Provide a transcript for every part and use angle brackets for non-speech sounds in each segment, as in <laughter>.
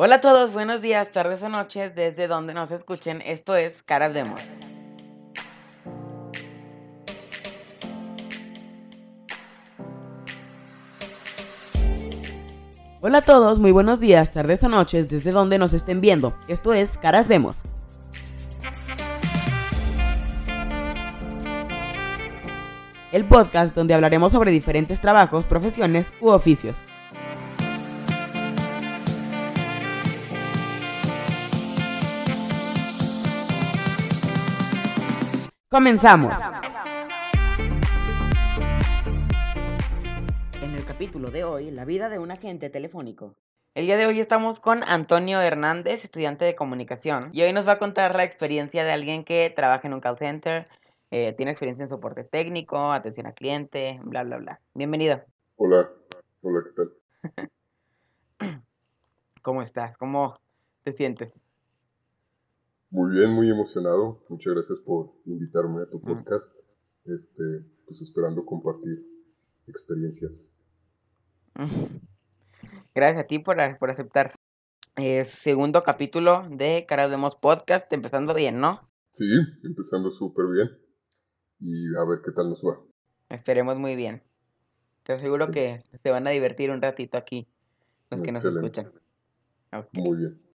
Hola a todos, buenos días, tardes o noches, desde donde nos escuchen. Esto es Caras Vemos. Hola a todos, muy buenos días, tardes o noches, desde donde nos estén viendo. Esto es Caras Vemos. El podcast donde hablaremos sobre diferentes trabajos, profesiones u oficios. Comenzamos. En el capítulo de hoy, la vida de un agente telefónico. El día de hoy estamos con Antonio Hernández, estudiante de comunicación, y hoy nos va a contar la experiencia de alguien que trabaja en un call center, eh, tiene experiencia en soporte técnico, atención al cliente, bla, bla, bla. Bienvenido. Hola, hola, ¿qué tal? <clears throat> ¿Cómo estás? ¿Cómo te sientes? Muy bien, muy emocionado. Muchas gracias por invitarme a tu podcast. Este, pues esperando compartir experiencias. <laughs> Gracias a ti por, por aceptar. segundo capítulo de Caras Vemos Podcast, empezando bien, ¿no? Sí, empezando súper bien. Y a ver qué tal nos va. Esperemos muy bien. Te aseguro que se van a divertir un ratito aquí los que nos escuchan. Muy bien.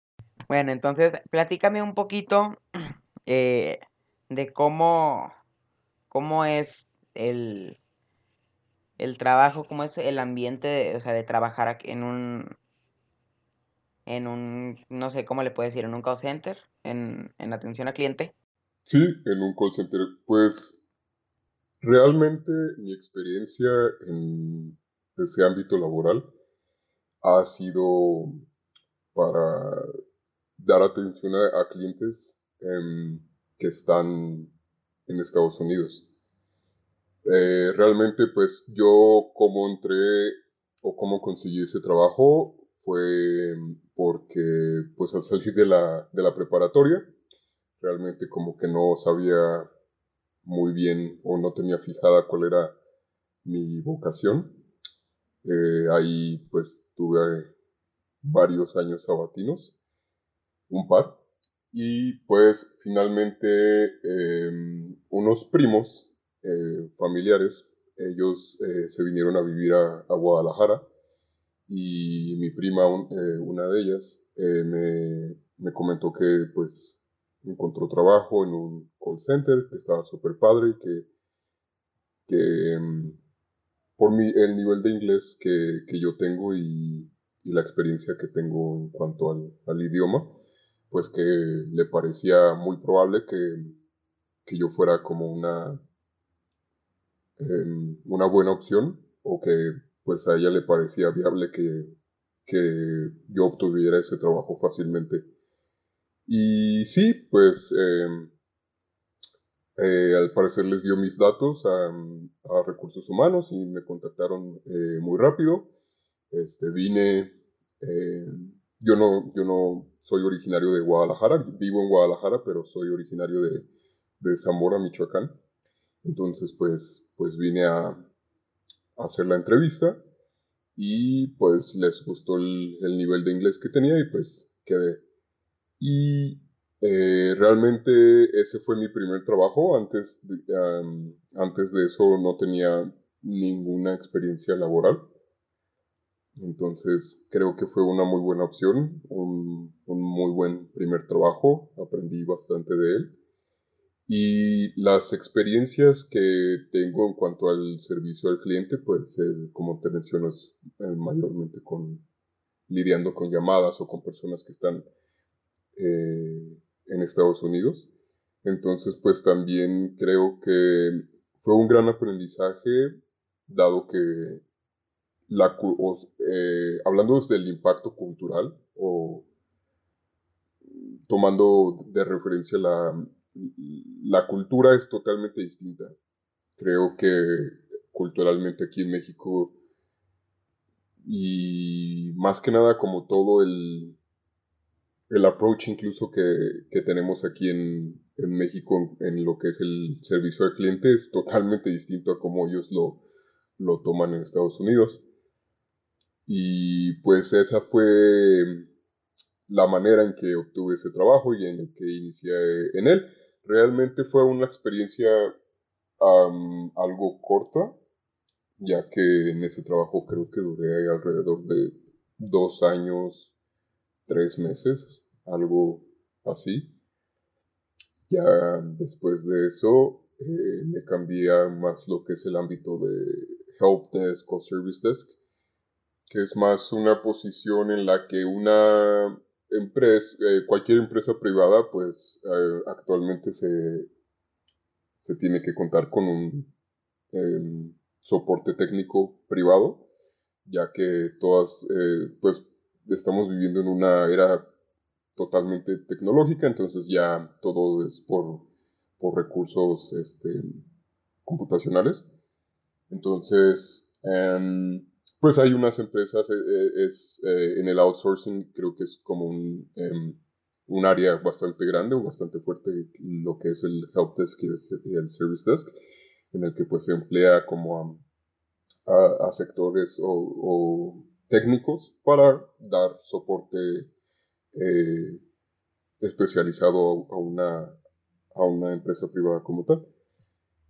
Bueno, entonces, platícame un poquito <clears throat> eh, de cómo, cómo es el, el trabajo, cómo es el ambiente, de, o sea, de trabajar en un, en un, no sé cómo le puedes decir, en un call center, en, en atención al cliente. Sí, en un call center. Pues realmente mi experiencia en ese ámbito laboral ha sido para dar atención a, clientes em, que están en Estados Unidos. Eh, realmente, pues yo como entré o cómo conseguí ese trabajo fue porque pues al salir de la, de la preparatoria, realmente como que no sabía muy bien o no tenía fijada cuál era mi vocación. Eh, ahí pues tuve varios años sabatinos un par. Y pues finalmente em, unos primos eh, familiares, ellos eh, se vinieron a vivir a, Guadalajara y mi prima, eh, una de ellas, me, me, comentó que pues encontró trabajo en un call center, que estaba súper padre, que, que em, por mi, el nivel de inglés que, que yo tengo y, y, la experiencia que tengo en cuanto al, al idioma, pues que le parecía muy probable que, yo fuera como una, em, una buena opción o que pues a ella le parecía viable que, yo obtuviera ese trabajo fácilmente. Y sí, pues em, eh, al parecer les dio mis datos a, recursos humanos y me contactaron eh, muy rápido. Este, vine, eh, yo no, yo no soy originario de Guadalajara, vivo en Guadalajara, pero soy originario de, Zamora, Michoacán. Entonces, pues, pues vine a, hacer la entrevista y pues les gustó el, nivel de inglés que tenía y pues quedé. Y eh, realmente ese fue mi primer trabajo. Antes antes de eso no tenía ninguna experiencia laboral. Entonces creo que fue una muy buena opción, un, muy buen primer trabajo, aprendí bastante de él. Y las experiencias que tengo en cuanto al servicio al cliente, pues como te mencionas, eh, mayormente con lidiando con llamadas o con personas que están eh, en Estados Unidos. Entonces, pues también creo que fue un gran aprendizaje, dado que la, eh, hablando desde el impacto cultural o tomando de referencia la, la cultura es totalmente distinta. Creo que culturalmente aquí en México y más que nada como todo el, el approach incluso que, tenemos aquí en, México en, lo que es el servicio al cliente es totalmente distinto a como ellos lo, lo toman en Estados Unidos. Y pues esa fue la manera en que obtuve ese trabajo y en el que inicié en él. Realmente fue una experiencia algo corta, ya que en ese trabajo creo que duré alrededor de dos años, tres meses, algo así. Ya después de eso eh, me cambié más lo que es el ámbito de help desk o service desk, que es más una posición en la que una empresa, eh, cualquier empresa privada, pues eh, actualmente se, se tiene que contar con un em, soporte técnico privado, ya que todas, pues estamos viviendo en una era totalmente tecnológica, entonces ya todo es por, por recursos este, computacionales. Entonces, em, pues hay unas empresas, eh, eh, es, eh, en el outsourcing creo que es como un, em, un, área bastante grande o bastante fuerte lo que es el help desk y el, service desk, en el que pues se emplea como a, a, sectores o, o, técnicos para dar soporte eh, especializado a una, a una empresa privada como tal.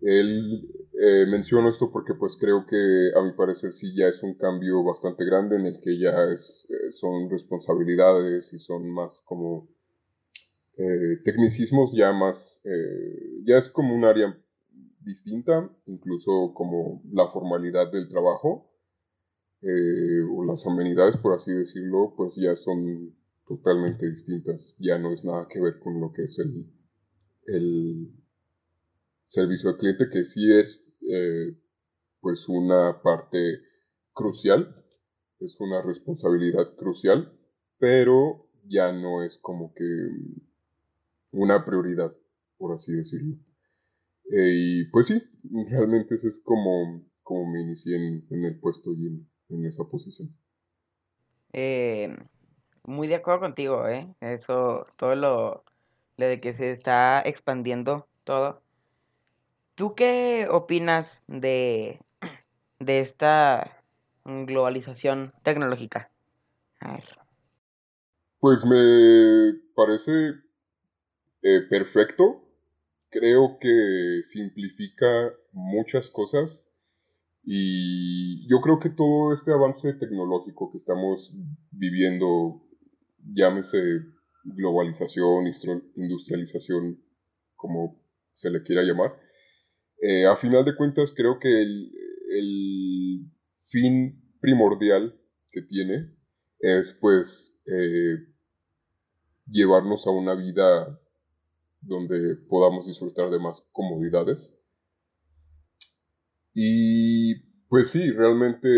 Él eh, menciono esto porque pues creo que a mi parecer sí ya es un cambio bastante grande en el que ya es, eh, son responsabilidades y son más como tecnicismos ya más, ya es como un área distinta, incluso como la formalidad del trabajo o las amenidades, por así decirlo, pues ya son totalmente distintas. Ya no es nada que ver con lo que es el, el servicio al cliente, que sí es eh, pues una parte crucial, es una responsabilidad crucial, pero ya no es como que una prioridad, por así decirlo. Eh, y pues sí, realmente ese es como, como me inicié en, el puesto y en, esa posición. Eh, muy de acuerdo contigo, ¿eh? Eso, todo lo de que se está expandiendo todo. ¿Tú qué opinas de, de esta globalización tecnológica? A ver. Pues me parece eh, perfecto. Creo que simplifica muchas cosas y yo creo que todo este avance tecnológico que estamos viviendo llámese globalización, industrialización, como se le quiera llamar, eh, a final de cuentas creo que el, fin primordial que tiene es pues eh, llevarnos a una vida donde podamos disfrutar de más comodidades. Y pues sí, realmente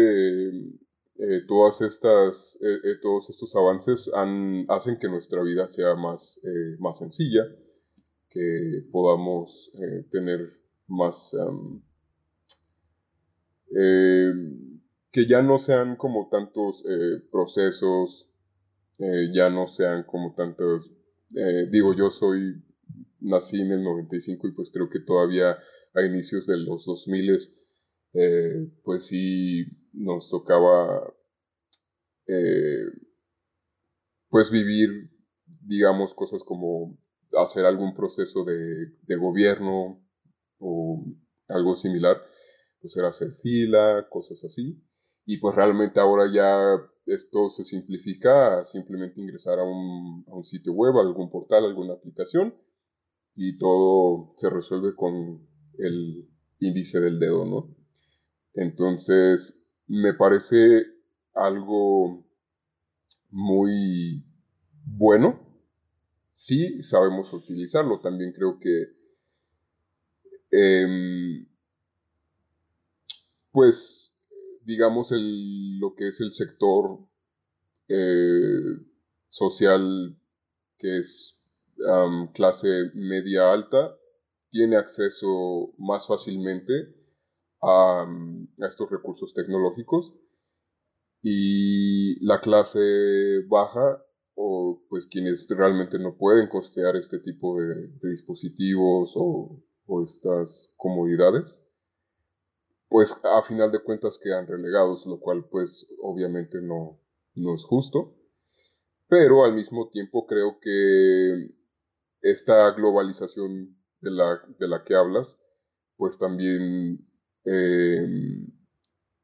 eh, todas estas, todos estos avances hacen que nuestra vida sea más, más sencilla, que podamos tener más... que ya no sean como tantos procesos, ya no sean como tantos... digo, yo soy, nací en el 95 y pues creo que todavía a inicios de los 2000 pues sí nos tocaba eh, pues vivir, digamos, cosas como hacer algún proceso de, gobierno o algo similar, pues era hacer fila, cosas así. Y pues realmente ahora ya esto se simplifica simplemente ingresar a un, a un sitio web, algún portal, alguna aplicación y todo se resuelve con el índice del dedo, ¿no? Entonces, me parece algo muy bueno. Sí, sabemos utilizarlo. También creo que, em, pues, digamos, lo que es el sector eh, social que es clase media alta, tiene acceso más fácilmente a, estos recursos tecnológicos y la clase baja o pues quienes realmente no pueden costear este tipo de, dispositivos o, estas comodidades pues a final de cuentas quedan relegados lo cual pues obviamente no, no es justo. Pero al mismo tiempo creo que esta globalización de la, de la que hablas, pues también em,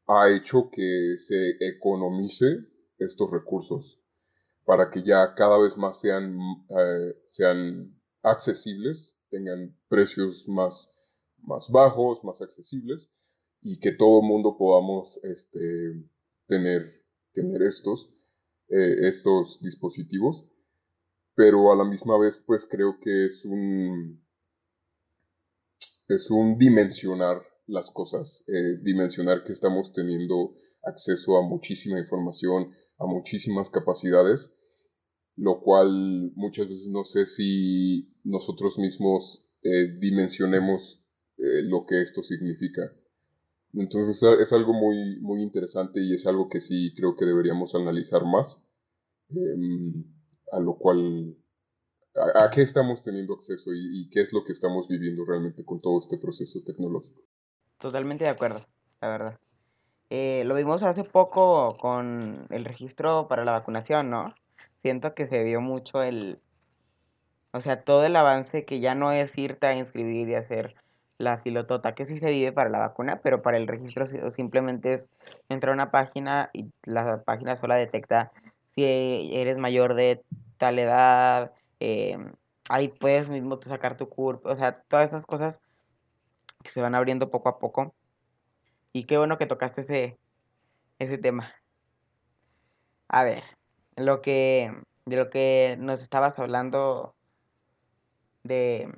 ha hecho que se economice estos recursos para que ya cada vez más sean, eh, sean accesibles, tengan precios más, más bajos, más accesibles y que todo el mundo podamos este, tener, tener estos, eh, estos dispositivos. Pero a la misma vez, pues creo que es un, es un dimensionar las cosas, eh, dimensionar que estamos teniendo acceso a muchísima información, a muchísimas capacidades, lo cual muchas veces no sé si nosotros mismos eh, dimensionemos eh, lo que esto significa. Entonces es algo muy, muy interesante y es algo que sí creo que deberíamos analizar más, em, a lo cual, a, qué estamos teniendo acceso y, qué es lo que estamos viviendo realmente con todo este proceso tecnológico. Totalmente de acuerdo, la verdad. Eh, lo vimos hace poco con el registro para la vacunación, ¿no? Siento que se vio mucho el, o sea, todo el avance que ya no es irte a inscribir y hacer la filotota, que sí se vive para la vacuna, pero para el registro simplemente es entrar a una página y la página sola detecta si eres mayor de tal edad, eh, ahí puedes mismo sacar tu CURP, o sea, todas esas cosas que se van abriendo poco a poco. Y qué bueno que tocaste ese, ese tema. A ver, lo que, de lo que nos estabas hablando de...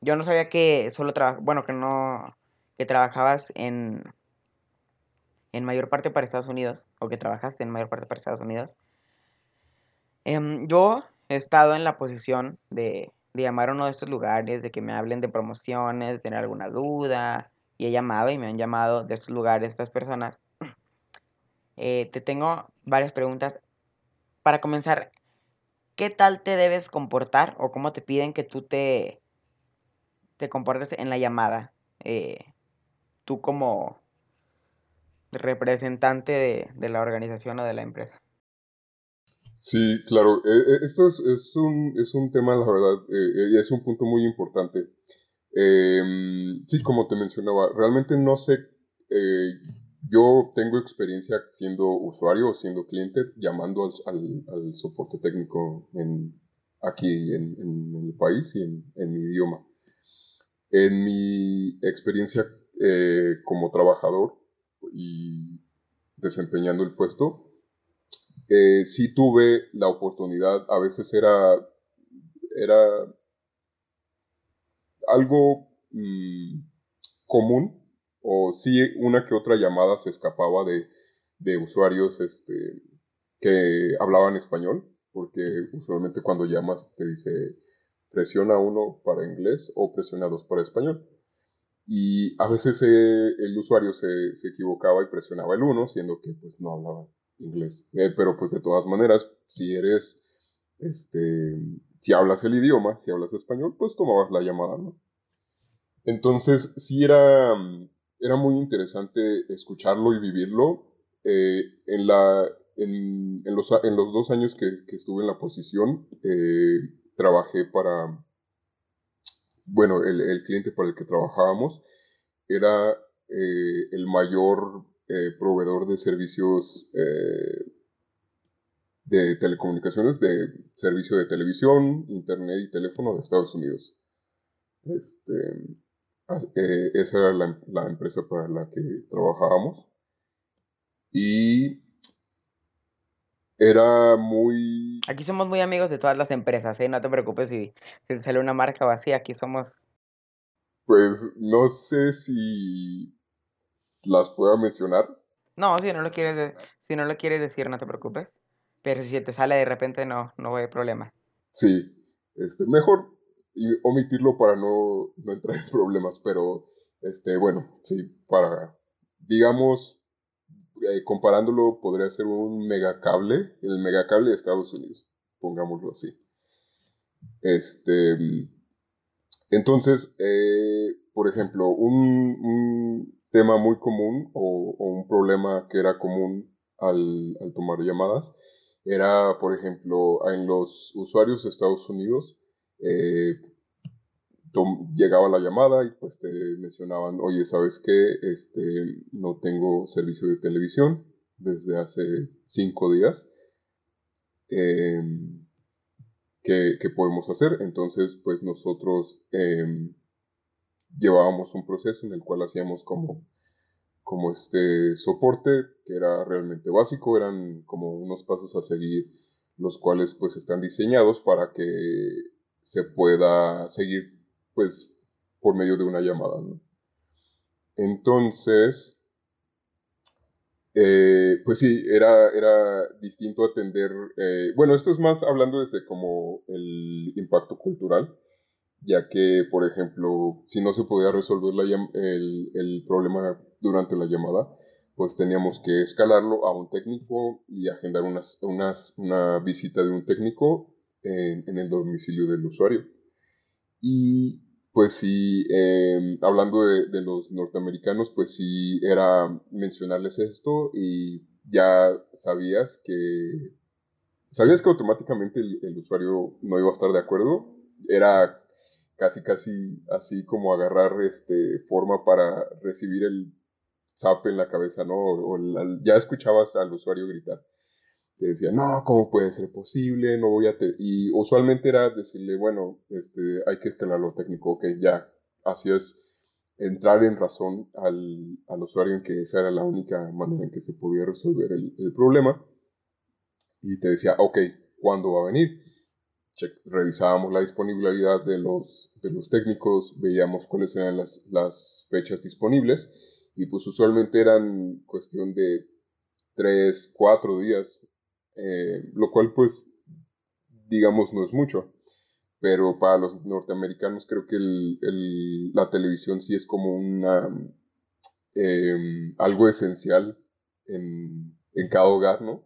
Yo no sabía que solo trabajabas, bueno, que no, que trabajabas en, en mayor parte para Estados Unidos, o que trabajaste en mayor parte para Estados Unidos. Em, yo he estado en la posición de, de llamar a uno de estos lugares, de que me hablen de promociones, de tener alguna duda, y he llamado y me han llamado de estos lugares estas personas. <clears throat> Eh, te tengo varias preguntas. Para comenzar, ¿qué tal te debes comportar o cómo te piden que tú te, te comportes en la llamada? Eh, tú como representante de, la organización o de la empresa. Sí, claro. Eh, esto es, es, un, es, un, tema, la verdad, y es un punto muy importante. Em, sí, como te mencionaba, realmente no sé, eh, yo tengo experiencia siendo usuario o siendo cliente llamando al, al, soporte técnico aquí en, en, el país y en, en, mi idioma. En mi experiencia eh, como trabajador y desempeñando el puesto, eh, sí tuve la oportunidad, a veces era, era algo mm, común o si una que otra llamada se escapaba de, de usuarios este, que hablaban español, porque usualmente cuando llamas te dice presiona uno para inglés o presiona dos para español. Y a veces eh, el usuario se, se, equivocaba y presionaba el uno, siendo que pues no hablaba inglés. Eh, pero pues de todas maneras, si eres este, si hablas el idioma, si hablas español, pues tomabas la llamada, ¿no? Entonces, sí era, era muy interesante escucharlo y vivirlo. Eh, en, la, en, los, en, los, dos años que, estuve en la posición, eh, trabajé para, bueno, el, cliente para el que trabajábamos era eh, el mayor proveedor de servicios de telecomunicaciones, de servicio de televisión, internet y teléfono de Estados Unidos. Este, eh, esa era la, la, empresa para la que trabajábamos. Y era muy... Aquí somos muy amigos de todas las empresas, ¿eh? No te preocupes si, si sale una marca vacía, aquí somos... Pues no sé si las puedo mencionar. No, si no lo quieres, si no lo quieres decir, no te preocupes. Pero si te sale de repente, no, no hay problema. Sí, este, mejor omitirlo para no, no entrar en problemas, pero este, bueno, sí, para, digamos, eh, comparándolo, podría ser un megacable, el megacable de Estados Unidos, pongámoslo así. Este, entonces, eh, por ejemplo, un, un, tema muy común o, o, un problema que era común al, al tomar llamadas era, por ejemplo, en los usuarios de Estados Unidos, eh, llegaba la llamada y pues te mencionaban, oye, ¿sabes qué? Este, no tengo servicio de televisión desde hace cinco días. Em, ¿qué, podemos hacer? Entonces, pues nosotros em, llevábamos un proceso en el cual hacíamos como, como este soporte, que era realmente básico, eran como unos pasos a seguir, los cuales pues están diseñados para que se pueda seguir pues por medio de una llamada. Entonces, eh, pues sí, era, era distinto atender, eh, bueno, esto es más hablando desde como el impacto cultural, ya que, por ejemplo, si no se podía resolver el, problema durante la llamada, pues teníamos que escalarlo a un técnico y agendar unas, una visita de un técnico en, el domicilio del usuario. Y pues sí, em, hablando de, los norteamericanos, pues sí era mencionarles esto y ya sabías que... ¿Sabías que automáticamente el, usuario no iba a estar de acuerdo? Era casi, casi así como agarrar este, forma para recibir el zap en la cabeza, ¿no? O, ya escuchabas al usuario gritar te decía, no, ¿cómo puede ser posible? No voy a... Y usualmente era decirle, bueno, este, hay que escalar lo técnico, ok, ya. Así es, entrar en razón al, al, usuario en que esa era la única manera en que se podía resolver el, el problema. Y te decía, ok, ¿cuándo va a venir? revisábamos la disponibilidad de los, de los técnicos, veíamos cuáles eran las, las fechas disponibles y pues usualmente eran cuestión de tres, cuatro días eh, lo cual pues digamos no es mucho, pero para los norteamericanos creo que la televisión sí es como una em, algo esencial en, cada hogar, ¿no?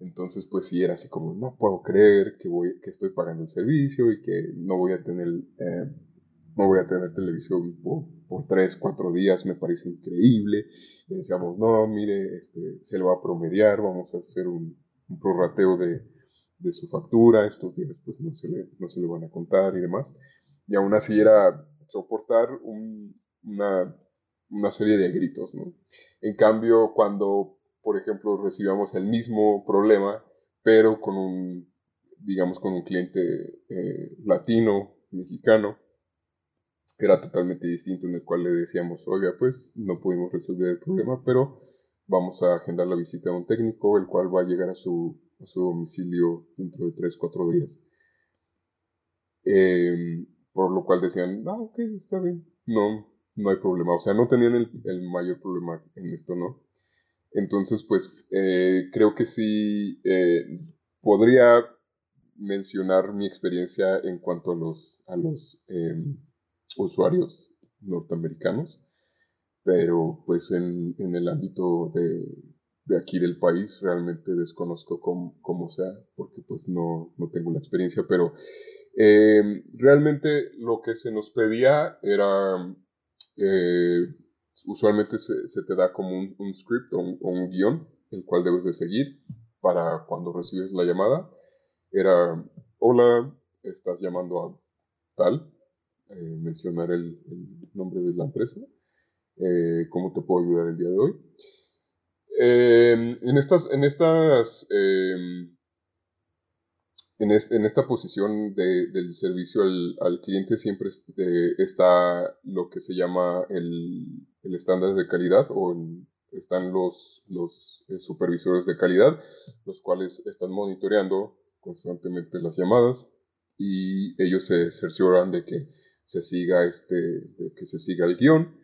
Entonces, pues sí, era así como, no puedo creer que, voy, que estoy pagando el servicio y que no voy a tener, eh, no voy a tener televisión por, por, tres, cuatro días, me parece increíble. Decíamos, no, mire, este, se lo va a promediar, vamos a hacer un, un prorrateo de, de, su factura, estos días pues no se, le, no se le van a contar y demás. Y aún así era soportar una, una serie de gritos, ¿no? En cambio, cuando, por ejemplo, recibíamos el mismo problema, pero con un, digamos, con un cliente eh, latino, mexicano, era totalmente distinto en el cual le decíamos, oiga, pues no pudimos resolver el problema, pero vamos a agendar la visita a un técnico, el cual va a llegar a su, su domicilio dentro de 3, 4 días. Em, por lo cual decían, ah, ok, está bien, no, no hay problema. O sea, no tenían el, mayor problema en esto, ¿no? Entonces, pues, eh, creo que sí eh, podría mencionar mi experiencia en cuanto a los, a los em, usuarios norteamericanos pero pues en, en el ámbito de, de, aquí del país realmente desconozco cómo, cómo sea, porque pues no, no, tengo la experiencia, pero eh, realmente lo que se nos pedía era, eh, usualmente se, se, te da como un, script o un, un, guion, el cual debes de seguir para cuando recibes la llamada. Era, hola, estás llamando a tal, eh, mencionar el, el nombre de la empresa eh, ¿Cómo te puedo ayudar el día de hoy? Em, en estas, en estas, em, en, esta posición de, del servicio al, cliente siempre está lo que se llama el, estándar de calidad o están los, los eh, supervisores de calidad, los cuales están monitoreando constantemente las llamadas y ellos se cercioran de que se siga este, de que se siga el guion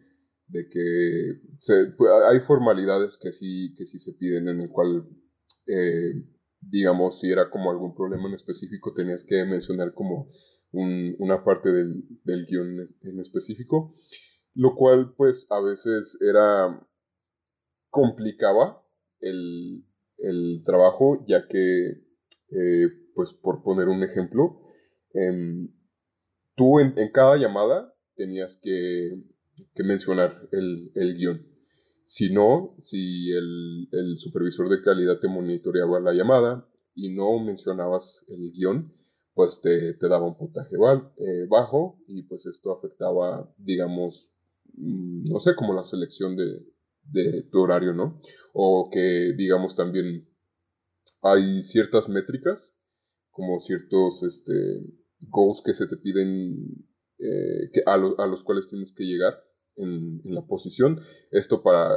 de que pues, hay formalidades que sí, que sí se piden en el cual, eh, digamos, si era como algún problema en específico, tenías que mencionar como una parte del, del guion en específico, lo cual pues a veces era, complicaba el, el trabajo, ya que, eh, pues por poner un ejemplo, em, tú en, en cada llamada tenías que que mencionar el, el guion. Si no, si el, el, supervisor de calidad te monitoreaba la llamada, y no mencionabas el guion, pues te, daba un puntaje eh, bajo y pues esto afectaba, digamos, mm, no sé, como la selección de, de tu horario, ¿no? O que, digamos, también hay ciertas métricas, como ciertos este, goals que se te piden, eh, que a, a, los cuales tienes que llegar en, la posición. Esto para,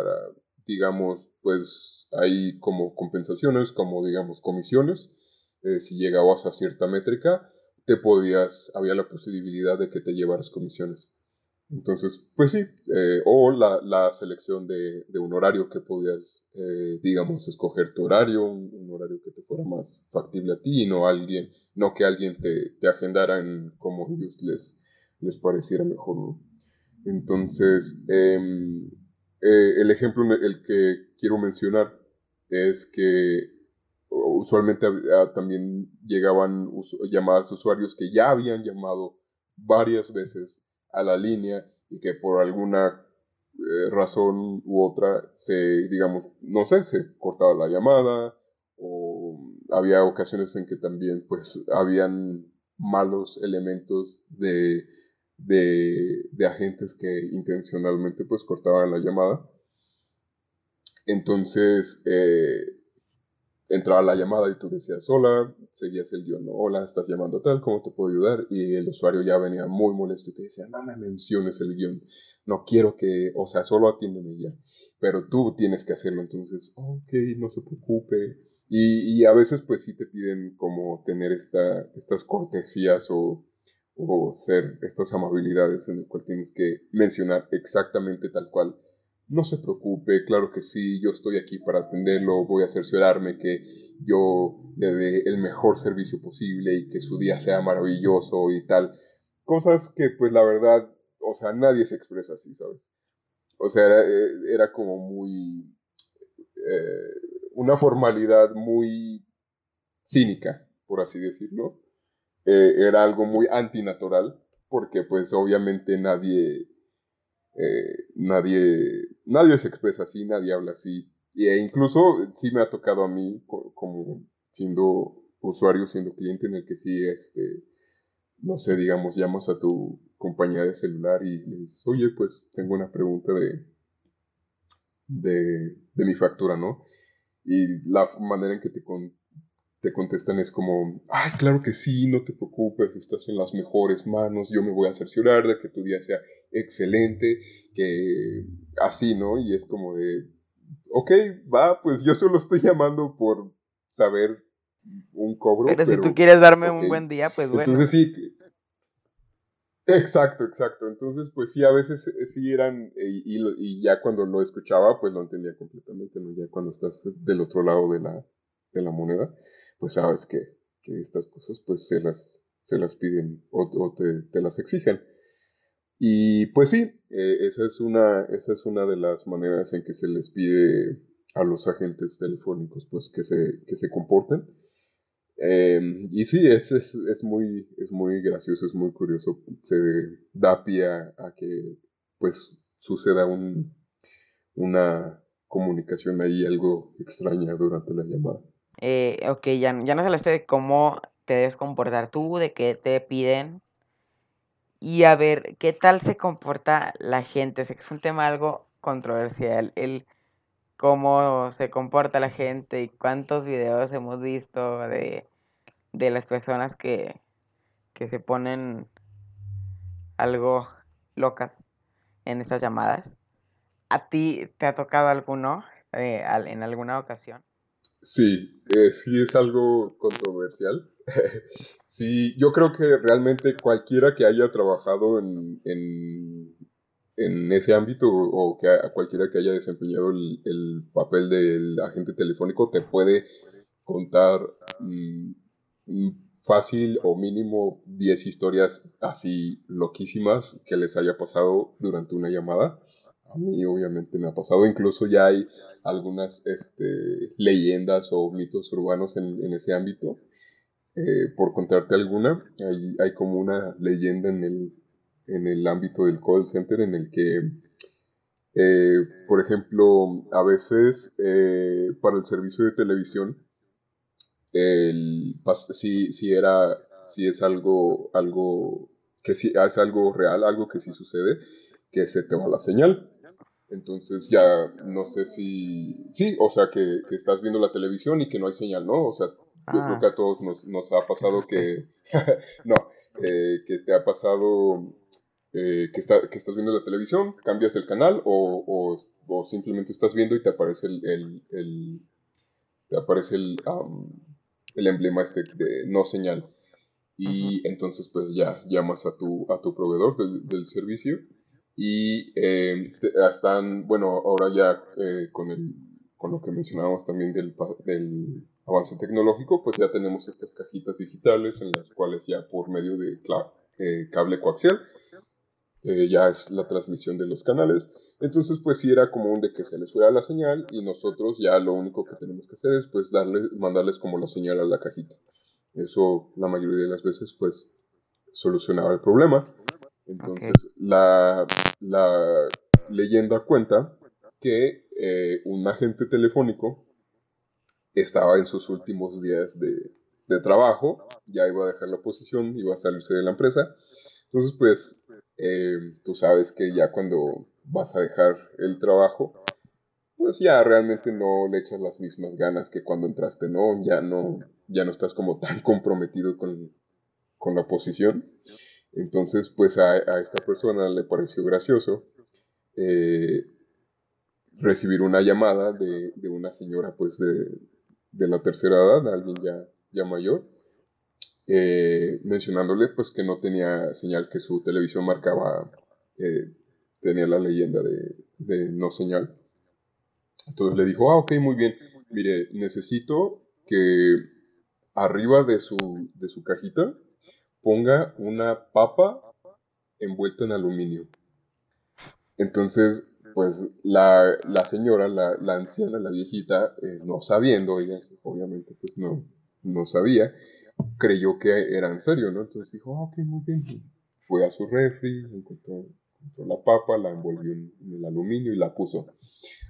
digamos, pues hay como compensaciones, como digamos comisiones. Eh, si llegabas a cierta métrica, te podías, había la posibilidad de que te llevaras comisiones. Entonces, pues sí, eh, o la, la selección de, un horario que podías, eh, digamos, escoger tu horario, un, horario que te fuera más factible a ti, no alguien, no que alguien te, te agendara en como ellos les, les pareciera mejor. Entonces, em, eh, el ejemplo el que quiero mencionar es que usualmente también llegaban llamadas de usuarios que ya habían llamado varias veces a la línea y que por alguna eh, razón u otra se, digamos, no sé, se cortaba la llamada o había ocasiones en que también pues habían malos elementos de, de, agentes que intencionalmente pues cortaban la llamada. Entonces, eh, entraba la llamada y tú decías hola, seguías el guion, hola, estás llamando tal, ¿cómo te puedo ayudar? Y el usuario ya venía muy molesto y te decía, no me menciones el guion, no quiero que, o sea, solo atiéndeme ya, pero tú tienes que hacerlo, entonces, ok, no se preocupe. Y, y a veces pues sí te piden como tener esta, estas cortesías o, o ser estas amabilidades en el cual tienes que mencionar exactamente tal cual no se preocupe, claro que sí, yo estoy aquí para atenderlo, voy a cerciorarme que yo le dé el mejor servicio posible y que su día sea maravilloso y tal. Cosas que pues la verdad, o sea, nadie se expresa así, ¿sabes? O sea, era, eh, como muy... Eh, una formalidad muy cínica, por así decirlo. Eh, era algo muy antinatural, porque pues obviamente nadie eh, nadie, nadie se expresa así, nadie habla así. E incluso sí me ha tocado a mí, como siendo usuario, siendo cliente, en el que sí, este, no sé, digamos, llamas a tu compañía de celular y le dices, oye, pues tengo una pregunta de, de, de mi factura, ¿no? Y la manera en que te, te contestan es como, ay, claro que sí, no te preocupes, estás en las mejores manos, yo me voy a cerciorar de que tu día sea excelente, que así, ¿no? Y es como de, ok, va, pues yo solo estoy llamando por saber un cobro. Pero, si tú quieres darme un buen día, pues bueno. Entonces sí. Exacto, exacto. Entonces, pues sí, a veces eh, sí eran, y, y, ya cuando lo escuchaba, pues lo entendía completamente, ¿no? Ya cuando estás del otro lado de la, de la moneda pues sabes que, estas cosas pues se las, se las piden o, te, las exigen. Y pues sí, eh, esa, es una, esa es una de las maneras en que se les pide a los agentes telefónicos pues que se, que se comporten. Em, y sí, es, es, muy, es muy gracioso, es muy curioso. Se da pie a, que pues suceda un, una comunicación ahí algo extraña durante la llamada eh, ok, ya, ya nos hablaste de cómo te debes comportar tú, de qué te piden. Y a ver, ¿qué tal se comporta la gente? Sé que es un tema algo controversial, el cómo se comporta la gente y cuántos videos hemos visto de, de las personas que, que se ponen algo locas en estas llamadas. ¿A ti te ha tocado alguno eh, en alguna ocasión? Sí, eh, sí es algo controversial. <laughs> sí, yo creo que realmente cualquiera que haya trabajado en, en, ese ámbito o que a, cualquiera que haya desempeñado el, papel del agente telefónico te puede contar mm, fácil o mínimo 10 historias así loquísimas que les haya pasado durante una llamada a mí obviamente me ha pasado, incluso ya hay algunas este, leyendas o mitos urbanos en, ese ámbito. Eh, por contarte alguna, hay, hay, como una leyenda en el, en el ámbito del call center en el que, eh, por ejemplo, a veces eh, para el servicio de televisión el, si, si era, si es algo, algo que si es algo real, algo que sí sucede, que se te va la señal. Entonces ya no sé si... Sí, o sea, que, que estás viendo la televisión y que no hay señal, ¿no? O sea, yo creo que a todos nos, nos ha pasado que... <laughs> no, eh, que te ha pasado eh, que, está, que estás viendo la televisión, cambias el canal o, o, o simplemente estás viendo y te aparece el, el, el te aparece el, el emblema este de no señal. Y entonces pues ya llamas a tu, a tu proveedor del, del servicio y eh, están, bueno, ahora ya eh, con, el, con lo que mencionábamos también del, del, avance tecnológico, pues ya tenemos estas cajitas digitales en las cuales ya por medio de eh, cable coaxial ya es la transmisión de los canales. Entonces, pues sí era común de que se les fuera la señal y nosotros ya lo único que tenemos que hacer es pues darle, mandarles como la señal a la cajita. Eso la mayoría de las veces pues solucionaba el problema. Entonces, la, la, leyenda cuenta que eh, un agente telefónico estaba en sus últimos días de, de, trabajo, ya iba a dejar la posición, iba a salirse de la empresa. Entonces, pues, eh, tú sabes que ya cuando vas a dejar el trabajo, pues ya realmente no le echas las mismas ganas que cuando entraste, ¿no? Ya no, ya no estás como tan comprometido con, con la posición. Entonces, pues a, esta persona le pareció gracioso eh, recibir una llamada de, una señora, pues, de, la tercera edad, alguien ya, ya mayor, eh, mencionándole, pues, que no tenía señal, que su televisión marcaba, eh, tenía la leyenda de, de no señal. Entonces le dijo, ah, ok, muy bien, mire, necesito que arriba de su, de su cajita ponga una papa envuelta en aluminio. Entonces, pues la, señora, la, anciana, la viejita, eh, no sabiendo, ella obviamente pues no, no sabía, creyó que era en serio, ¿no? Entonces dijo, ah, ok, muy bien. Fue a su refri, encontró, la papa, la envolvió en, el aluminio y la puso.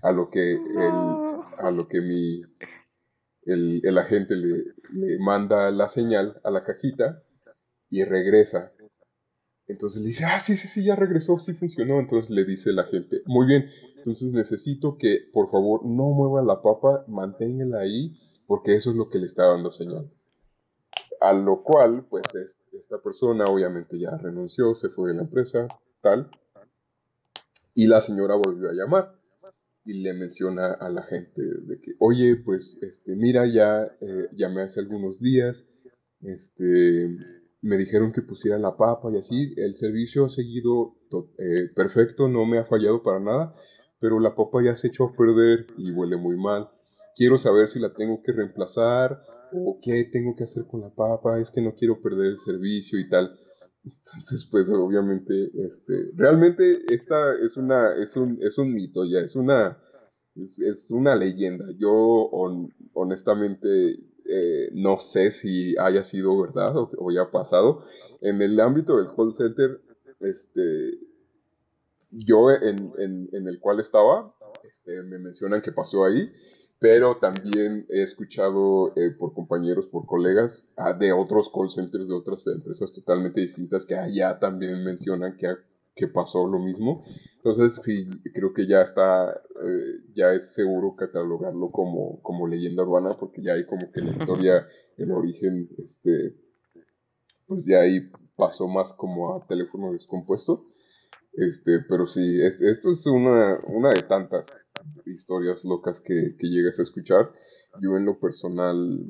A lo que, el, a lo que mi, el, el agente le, le manda la señal a la cajita y regresa. Entonces le dice, ah, sí, sí, sí, ya regresó, sí funcionó. Entonces le dice la gente, muy bien, entonces necesito que por favor no mueva la papa, manténgala ahí, porque eso es lo que le está dando señal. A lo cual, pues esta persona obviamente ya renunció, se fue de la empresa, tal. Y la señora volvió a llamar y le menciona a la gente de que, oye, pues, este, mira, ya eh, llamé hace algunos días, este, me dijeron que pusiera la papa y así. El servicio ha seguido eh, perfecto, no me ha fallado para nada, pero la papa ya se echó a perder y huele muy mal. Quiero saber si la tengo que reemplazar o qué tengo que hacer con la papa. Es que no quiero perder el servicio y tal. <laughs> Entonces, pues obviamente, este, realmente esta es una, es un, es un mito ya, es una, es, una leyenda. Yo honestamente eh, no sé si haya sido verdad o, o, pasado. En el ámbito del call center, este, yo en, en, el cual estaba, este, me mencionan que pasó ahí, pero también he escuchado eh, por compañeros, por colegas ah, de otros call centers de otras empresas totalmente distintas que allá también mencionan que, que pasó lo mismo. Entonces, sí, creo que ya está, eh, ya es seguro catalogarlo como, como leyenda urbana, porque ya hay como que la <laughs> historia, el origen, este, pues ya ahí pasó más como a teléfono descompuesto. Este, pero sí, esto es una, una de tantas historias locas que, que llegas a escuchar. Yo en lo personal,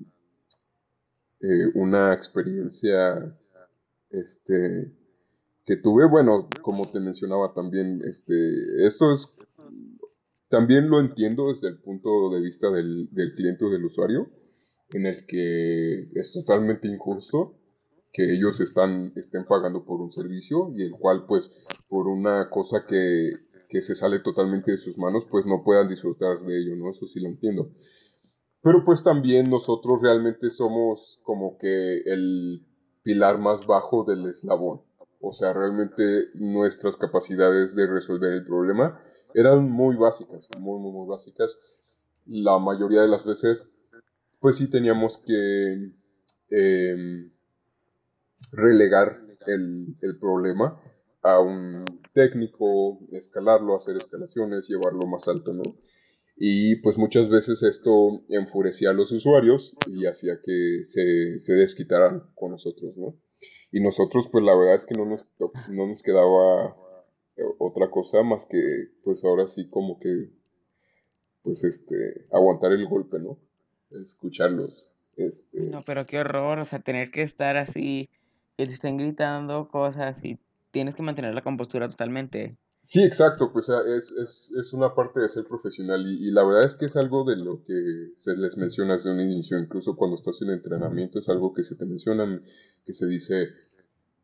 eh, una experiencia, este, que tuve, bueno, como te mencionaba también, este, esto es, también lo entiendo desde el punto de vista del, del cliente o del usuario, en el que es totalmente injusto que ellos estén pagando por un servicio y el cual pues por una cosa que, que se sale totalmente de sus manos pues no puedan disfrutar de ello, ¿no? Eso sí lo entiendo. Pero pues también nosotros realmente somos como que el pilar más bajo del eslabón. O sea, realmente nuestras capacidades de resolver el problema eran muy básicas, muy, muy, muy básicas. La mayoría de las veces, pues sí teníamos que em, relegar el, el, problema a un técnico, escalarlo, hacer escalaciones, llevarlo más alto, ¿no? Y pues muchas veces esto enfurecía a los usuarios y hacía que se, se desquitaran con nosotros, ¿no? Y nosotros, pues la verdad es que no nos, no nos quedaba otra cosa más que, pues ahora sí como que, pues este, aguantar el golpe, ¿no? Escucharlos. Este... No, pero qué horror, o sea, tener que estar así, que te estén gritando cosas y tienes que mantener la compostura totalmente. Sí, exacto, pues es, es, es una parte de ser profesional y, y, la verdad es que es algo de lo que se les menciona desde un inicio, incluso cuando estás en entrenamiento es algo que se te mencionan, que se dice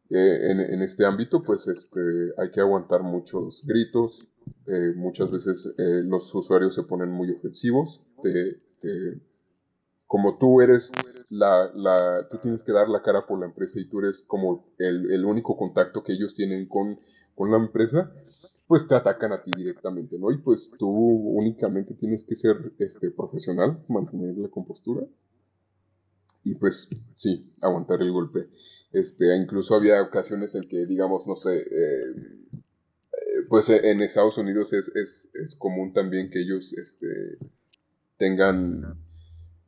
eh, en, en, este ámbito, pues este, hay que aguantar muchos gritos, eh, muchas veces eh, los usuarios se ponen muy ofensivos, te, te como tú eres la, la, tú tienes que dar la cara por la empresa y tú eres como el, el único contacto que ellos tienen con, con, la empresa, pues te atacan a ti directamente, ¿no? Y pues tú únicamente tienes que ser este, profesional, mantener la compostura y pues sí, aguantar el golpe. Este, incluso había ocasiones en que, digamos, no sé, eh, pues en Estados Unidos es, es, es común también que ellos este, tengan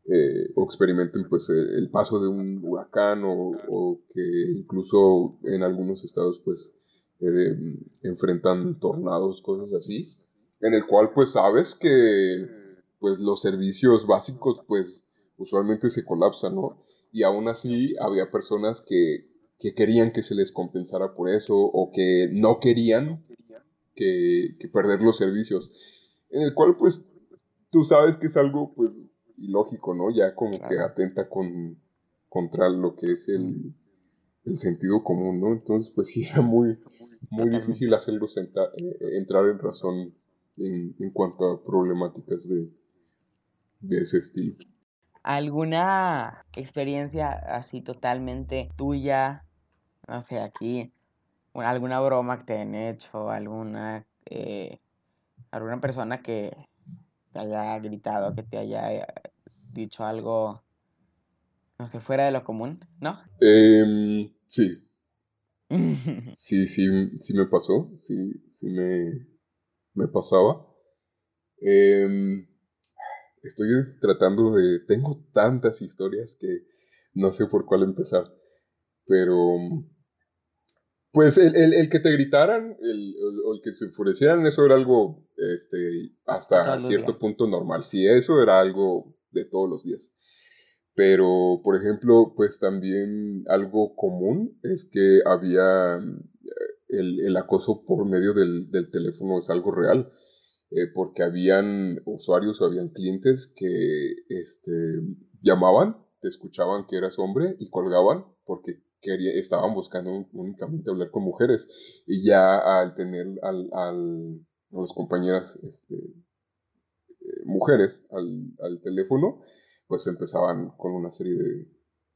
eh, o experimenten pues el paso de un huracán o, que incluso en algunos estados pues eh, enfrentan tornados, cosas así, en el cual pues sabes que pues los servicios básicos pues usualmente se colapsan, ¿no? Y aún así había personas que, que querían que se les compensara por eso o que no querían que, que perder los servicios, en el cual pues tú sabes que es algo pues ilógico, ¿no? Ya como que atenta con, contra lo que es el, el, sentido común, ¿no? Entonces, pues <laughs> sí, era muy, muy difícil hacerlos eh, eh, entrar en razón en, en, cuanto a problemáticas de, de ese estilo. ¿Alguna experiencia así totalmente tuya? No sé, aquí, alguna broma que te han hecho, alguna, eh, alguna persona que te haya gritado, que te haya dicho algo, no sé, fuera de lo común, ¿no? <laughs> Eh, sí. <laughs> sí, sí, sí me pasó, sí, sí me, me pasaba. Eh, estoy tratando de... Tengo tantas historias que no sé por cuál empezar, pero... Pues el, el, el que te gritaran, el, o el que se enfurecieran, eso era algo este, hasta cierto punto normal. Sí, eso era algo de todos los días. Pero, por ejemplo, pues también algo común es que había mm, el, acoso por medio del, teléfono, es algo real, eh, porque habían usuarios o habían clientes que este, llamaban, te escuchaban que eras hombre y colgaban porque quería, estaban buscando únicamente hablar con mujeres. Y ya al tener al, al, a las compañeras este, mujeres al, al, teléfono, pues empezaban con una serie de,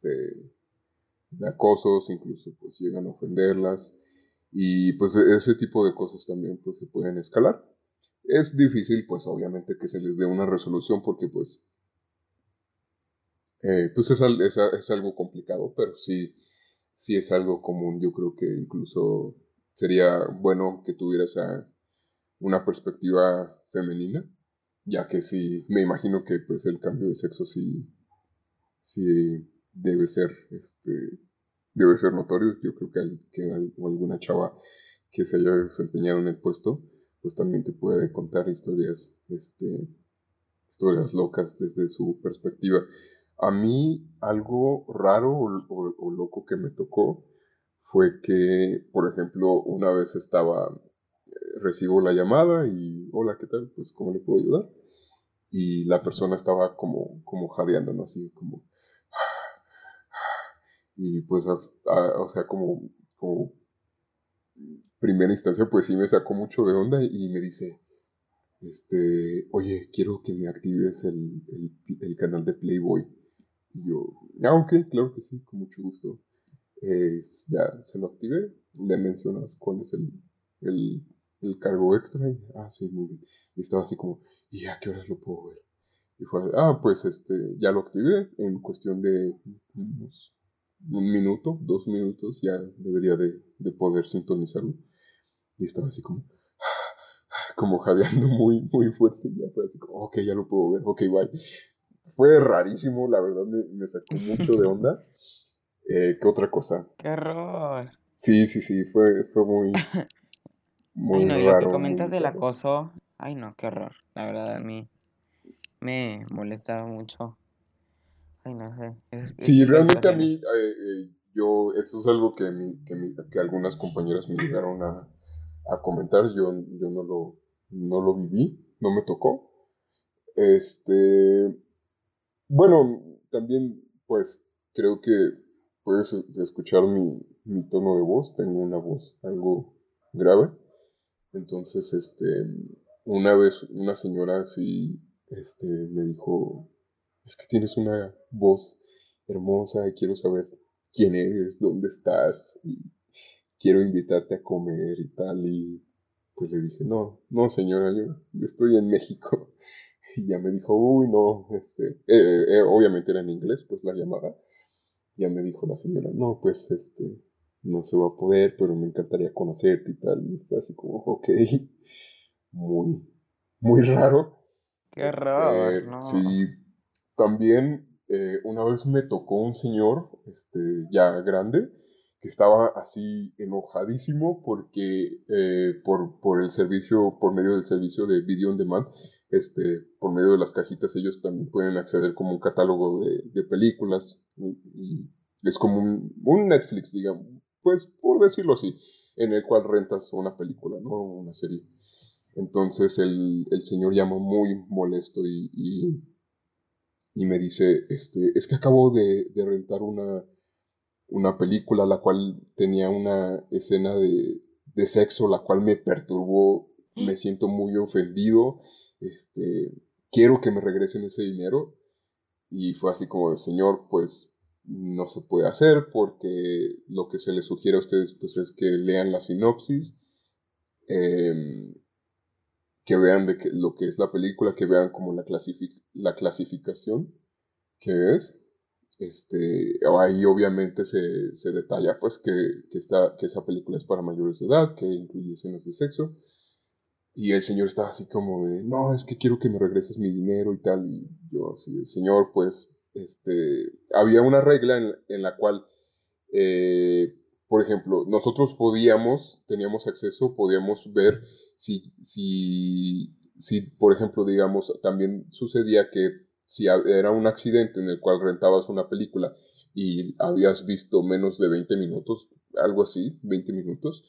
de, acosos, incluso pues llegan a ofenderlas y pues e, ese tipo de cosas también pues se pueden escalar. Es difícil pues obviamente que se les dé una resolución porque pues eh, pues es, es, es, algo complicado, pero sí, sí es algo común. Yo creo que incluso sería bueno que tuvieras una perspectiva femenina ya que sí, me imagino que pues el cambio de sexo sí, sí debe ser, este, debe ser notorio. Yo creo que, que alguna chava que se haya desempeñado en el puesto, pues también te puede contar historias, este, historias locas desde su perspectiva. A mí algo raro o loco que me tocó fue que, por ejemplo, una vez estaba recibo la llamada y hola, ¿qué tal? Pues, ¿cómo le puedo ayudar? Y la persona estaba como, como jadeando, ¿no? Así como... <sighs> Y pues, o sea, como, como primera instancia, pues sí me sacó mucho de onda y me dice, este, oye, quiero que me actives el, el, canal de Playboy. Y yo, ah, ok, claro que sí, con mucho gusto. ya se lo activé, le mencionas cuál es el, el, el cargo extra y, ah, sí, muy bien. Y estaba así como, ¿y a qué horas lo puedo ver? Y fue, ah, pues este, ya lo activé en cuestión de un minuto, dos minutos, ya debería de, de poder sintonizarlo. Y estaba así como, <sighs> como jadeando muy, muy fuerte. Ya fue así como, ok, ya lo puedo ver, ok, bye. Fue rarísimo, la verdad me, me sacó mucho de onda. <laughs> Eh, ¿Qué otra cosa? ¡Qué horror! Sí, sí, sí, fue, fue muy, <laughs> muy Ay, no, y raro. lo que comentas del acoso, ay no, qué horror. La verdad a mí me molestaba mucho. Ay, no sé. es- Sí, realmente a mí, eh, eh, yo, eso es algo que, mi- que, mi- que algunas compañeras me llegaron a, a comentar, yo, yo no, lo, no lo viví, no me tocó. Este, bueno, también, pues, creo que puedes es- escuchar mi, mi tono de voz, tengo una voz algo grave, entonces, este, una vez una señora así, este, me dijo, es que tienes una voz hermosa quiero saber quién eres, dónde estás y quiero invitarte a comer y tal. Y pues le dije, no, no señora, yo, estoy en México. <laughs> Y ya me dijo, uy, no, este, eh, eh, obviamente era en inglés, pues la llamada. Ya me dijo la señora, no, pues este, no se va a poder, pero me encantaría conocerte y tal. Y fue así como, ok, <laughs> muy, muy raro. ¡Qué! Este, No. sí, también eh, una vez me tocó un señor, este, ya grande, que estaba así enojadísimo porque eh, por, por el servicio, por medio del servicio de Video on Demand, este, por medio de las cajitas ellos también pueden acceder como un catálogo de, de películas y, y es como un, un Netflix, digamos, pues por decirlo así, en el cual rentas una película, ¿no? Una serie. Entonces el, el señor llama muy molesto y, y, y me dice, este, es que acabo de, de rentar una, una película la cual tenía una escena de, de sexo, la cual me perturbó, me siento muy ofendido, este, quiero que me regresen ese dinero. Y fue así como señor, pues no se puede hacer porque lo que se les sugiere a ustedes pues es que lean la sinopsis, em, que vean de que, lo que es la película, que vean como la, clasific- la clasificación que es. Este, ahí obviamente se, se detalla pues que, que, esta, que esa película es para mayores de edad, que incluye escenas de sexo. Y el señor estaba así como de, no, es que quiero que me regreses mi dinero y tal. Y yo así, señor, pues, este, había una regla en, en la cual, eh, por ejemplo, nosotros podíamos, teníamos acceso, podíamos ver si, si, si, por ejemplo, digamos, también sucedía que si era un accidente en el cual rentabas una película y habías visto menos de 20 minutos, algo así, 20 minutos,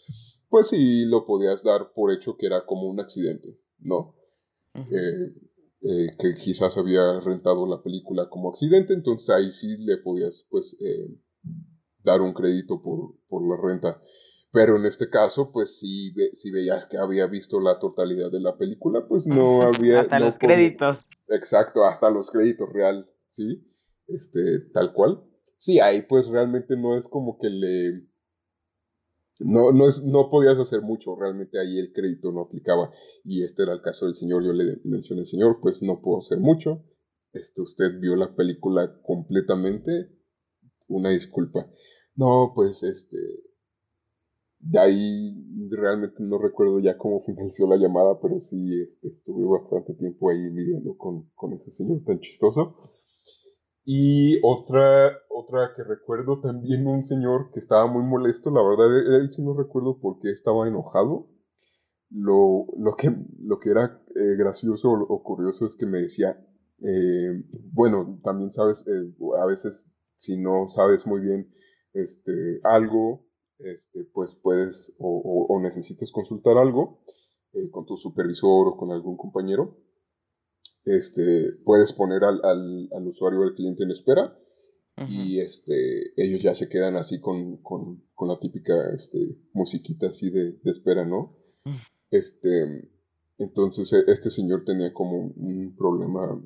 pues sí lo podías dar por hecho que era como un accidente, ¿no? Eh, eh, que quizás había rentado la película como accidente, entonces ahí sí le podías pues eh, dar un crédito por, por la renta. Pero en este caso, pues si, ve- si veías que había visto la totalidad de la película, pues no <laughs> había... Hasta no los créditos. Exacto, hasta los créditos real, ¿sí? Este, tal cual. Sí, ahí pues realmente no es como que le... No, no, es, no podías hacer mucho, realmente ahí el crédito no aplicaba. Y este era el caso del señor, yo le mencioné, señor, pues no puedo hacer mucho. Este, usted vio la película completamente, una disculpa. No, pues este, de ahí realmente no recuerdo ya cómo <laughs> finalizó la llamada, pero sí este, estuve bastante tiempo ahí lidiando con, con ese señor tan chistoso. Y otra, otra que recuerdo también un señor que estaba muy molesto, la verdad, él, él sí no recuerdo por qué estaba enojado. Lo, lo, que, lo que era eh, gracioso o, curioso es que me decía, eh, bueno, también sabes, eh, a veces si no sabes muy bien este, algo, este, pues puedes o, necesitas consultar algo con tu supervisor o con algún compañero, este, puedes poner al, al, al usuario o al cliente en espera y este, ellos ya se quedan así con, con, con la típica este, musiquita así de, de espera, ¿no? Mm. Este, entonces e- este señor tenía como un problema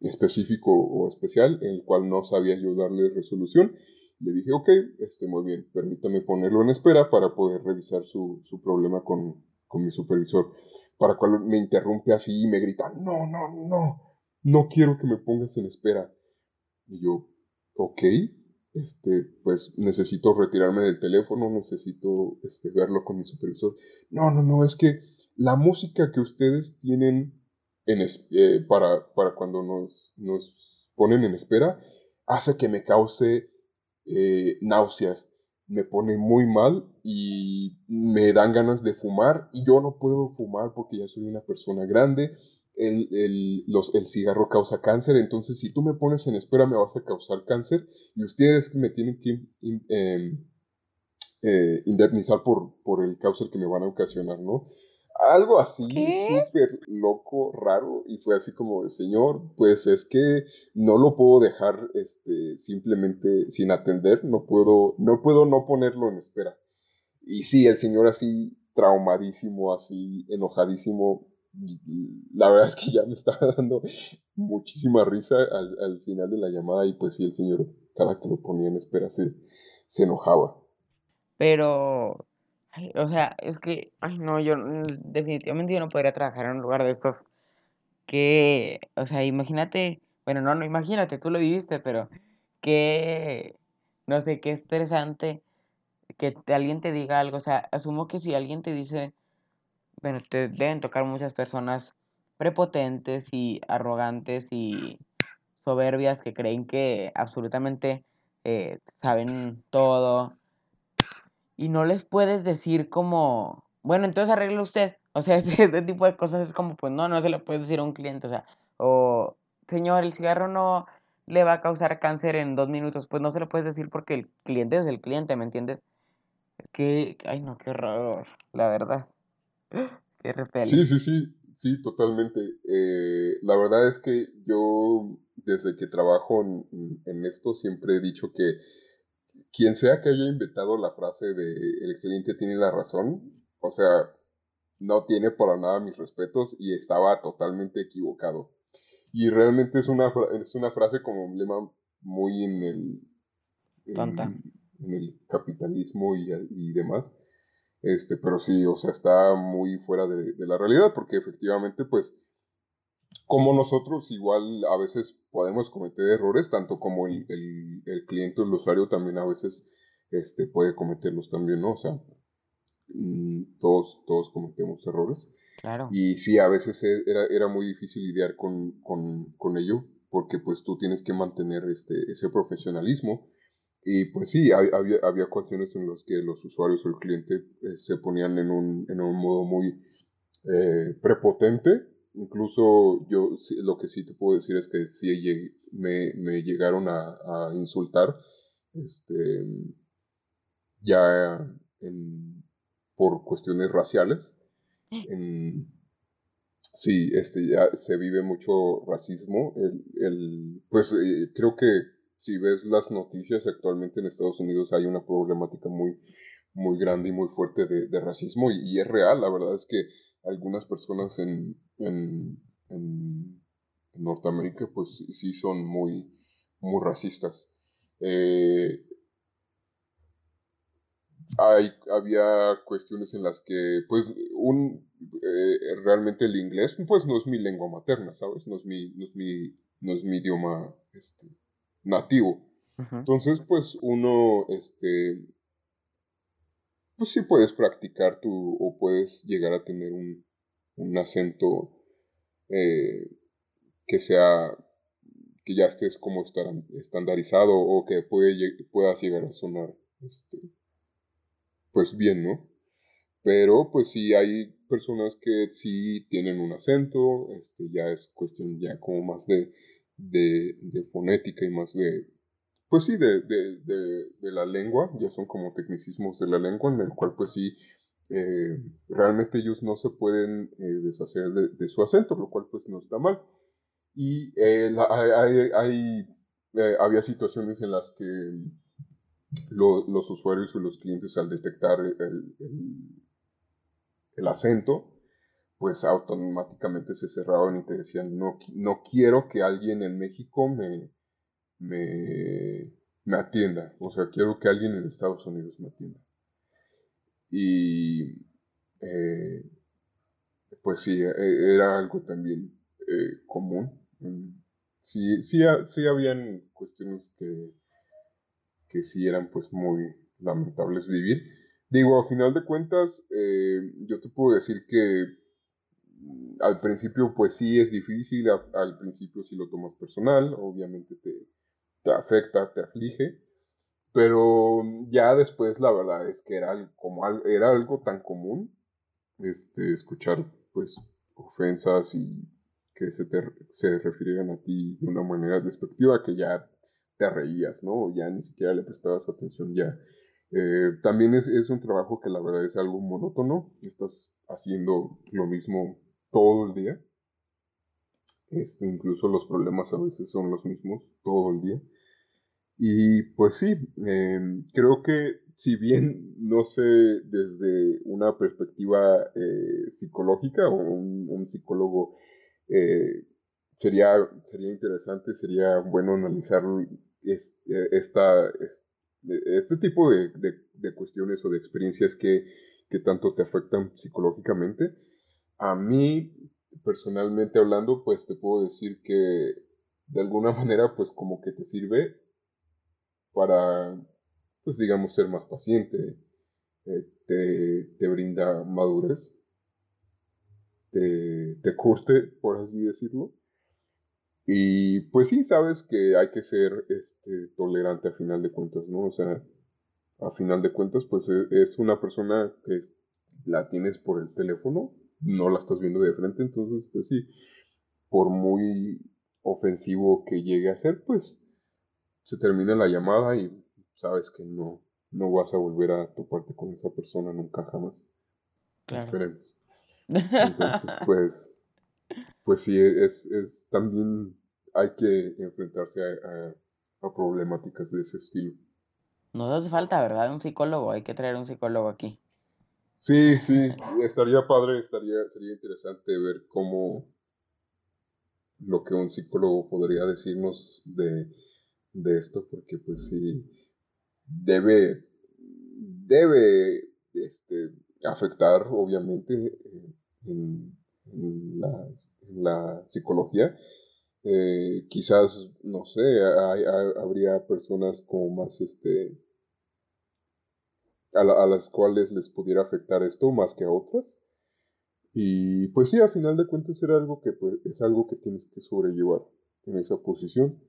específico o especial en el cual no sabía yo darle resolución. Le dije, ok, este, muy bien, permítame ponerlo en espera para poder revisar su, su problema con, con mi supervisor. Para cual me interrumpe así y me grita, no, no, no, no quiero que me pongas en espera. Y yo, ok, este, pues necesito retirarme del teléfono, necesito este, verlo con mi supervisor. No, no, no, es que la música que ustedes tienen en eh, para, para cuando nos, nos ponen en espera hace que me cause eh, náuseas, me pone muy mal y me dan ganas de fumar y yo no puedo fumar porque ya soy una persona grande. El, el, los, el, cigarro causa cáncer, entonces si tú me pones en espera me vas a causar cáncer y ustedes me tienen que em, eh, indemnizar por, por el cáncer que me van a ocasionar, ¿no? Algo así súper loco, raro, y fue así como, señor, pues es que no lo puedo dejar este, simplemente sin atender, no puedo, no puedo no ponerlo en espera. Y sí, el señor así traumadísimo, así enojadísimo, la verdad es que ya me estaba <laughs> dando muchísima risa al, final de la llamada y pues sí, el señor cada que lo ponía en espera se, se enojaba. Pero o sea, es que, ay, no, yo definitivamente yo no podría trabajar en un lugar de estos que, o sea, imagínate, bueno, no, no, imagínate, tú lo viviste, pero que, no sé, qué estresante que alguien te diga algo, o sea, asumo que si alguien te dice, bueno, te deben tocar muchas personas prepotentes y arrogantes y soberbias que creen que absolutamente eh, saben todo y no les puedes decir como, bueno, entonces arregle usted. O sea, <laughs> este, tipo de cosas es como, pues no, no se lo puedes decir a un cliente. O sea, o, señor, el cigarro no le va a causar cáncer en dos minutos. Pues no se lo puedes decir porque el cliente es el cliente, ¿me entiendes? Que, ay no, qué raro, la verdad. <gasps> Qué repele. Sí, sí, sí, sí, totalmente. Eh, la verdad es que yo, desde que trabajo en esto, siempre he dicho que quien sea que haya inventado la frase de el cliente tiene la razón, o sea, no tiene para nada mis respetos y estaba totalmente equivocado. Y realmente es una, es una frase como emblema muy en el, en, el capitalismo y, y, demás. Este, pero sí, o sea, está muy fuera de, de la realidad porque efectivamente, pues, como nosotros igual a veces podemos cometer errores, tanto como el, el, cliente o el usuario también a veces este, puede cometerlos también, ¿no? O sea, mm, todos, todos cometemos errores. Claro. Y sí, a veces e, era, era muy difícil lidiar con, con, con, ello, porque pues tú tienes que mantener este, ese profesionalismo. Y pues sí, había, había ocasiones en las que los usuarios o el cliente eh, se ponían en un, en un modo muy eh, prepotente Incluso yo lo que sí te puedo decir es que sí me, me llegaron a, insultar este, ya por cuestiones raciales. sí, este, ya se vive mucho racismo. El, pues eh, creo que si ves las noticias actualmente en Estados Unidos hay una problemática muy, muy grande y muy fuerte de, racismo y, es real, la verdad es que algunas personas en, en, Norteamérica pues sí son muy, muy racistas. Eh, hay, había cuestiones en las que, pues, un, eh, realmente el inglés, pues, no es mi lengua materna, ¿sabes? No es mi, no es mi, no es mi idioma este, nativo. Entonces, pues, uno, este, pues sí puedes practicar tu, o puedes llegar a tener un, un acento eh, que sea, que ya estés como estandarizado o que puede, puedas llegar a sonar, este, pues bien, ¿no? Pero pues sí hay personas que sí tienen un acento, este, ya es cuestión ya como más de, de, de fonética y más de, pues sí, de, de, de, la lengua, ya son como tecnicismos de la lengua, en el cual pues sí, eh, realmente ellos no se pueden eh, deshacer de, su acento, lo cual pues no está mal. Y eh, hay, había situaciones en las que los usuarios o los clientes al detectar el, el, acento, pues automáticamente se cerraban y te decían, no, no quiero que alguien en México me, me, me atienda. O sea, quiero que alguien en Estados Unidos me atienda. Y eh, pues sí, e, era algo también eh, común Mm, sí, sí, sí habían cuestiones que, que sí eran pues muy lamentables vivir. Digo, a final de cuentas, eh, yo te puedo decir que mm, al principio pues sí es difícil, al principio sí lo tomas personal, obviamente te, te afecta, te aflige, pero ya después la verdad es que era, como, era algo tan común este, escuchar pues ofensas y que se, te, se refirieran a ti de una manera despectiva que ya te reías, ¿no? Ya ni siquiera le prestabas atención ya. Eh, también es, es, un trabajo que la verdad es algo monótono, estás haciendo lo mismo todo el día. Este, incluso los problemas a veces son los mismos todo el día. Y pues sí, em, creo que si bien no sé desde una perspectiva eh, psicológica o un, psicólogo, eh, sería, sería interesante, sería bueno analizar eh, esta, este tipo de, cuestiones o de experiencias que, que tanto te afectan psicológicamente. A mí, personalmente hablando, pues te puedo decir que de alguna <laughs> manera, pues como que te sirve para, pues digamos, ser más paciente, eh, te, brinda madurez, te, te curte, por así decirlo. Y pues sí, sabes que hay que ser este, tolerante a final de cuentas, ¿no? O sea, a final de cuentas, pues e, es una persona que la tienes por el teléfono, no la estás viendo de frente, entonces, pues sí, por muy ofensivo que llegue a ser, pues se termina la llamada y sabes que no, no vas a volver a toparte con esa persona nunca jamás. Esperemos. <laughs> Entonces, pues, pues sí, es, es también hay que enfrentarse a, problemáticas de ese estilo. Nos hace falta, ¿verdad? Un psicólogo, hay que traer un psicólogo aquí. Sí, sí, estaría padre, estaría, sería interesante ver cómo lo que un psicólogo podría decirnos de de esto porque pues sí debe debe este, afectar obviamente en, la, psicología. Eh, quizás no sé habría personas como más este a, las cuales les pudiera afectar esto más que a otras. Y pues sí a final de cuentas era algo que pues, es algo que tienes que sobrellevar en esa posición.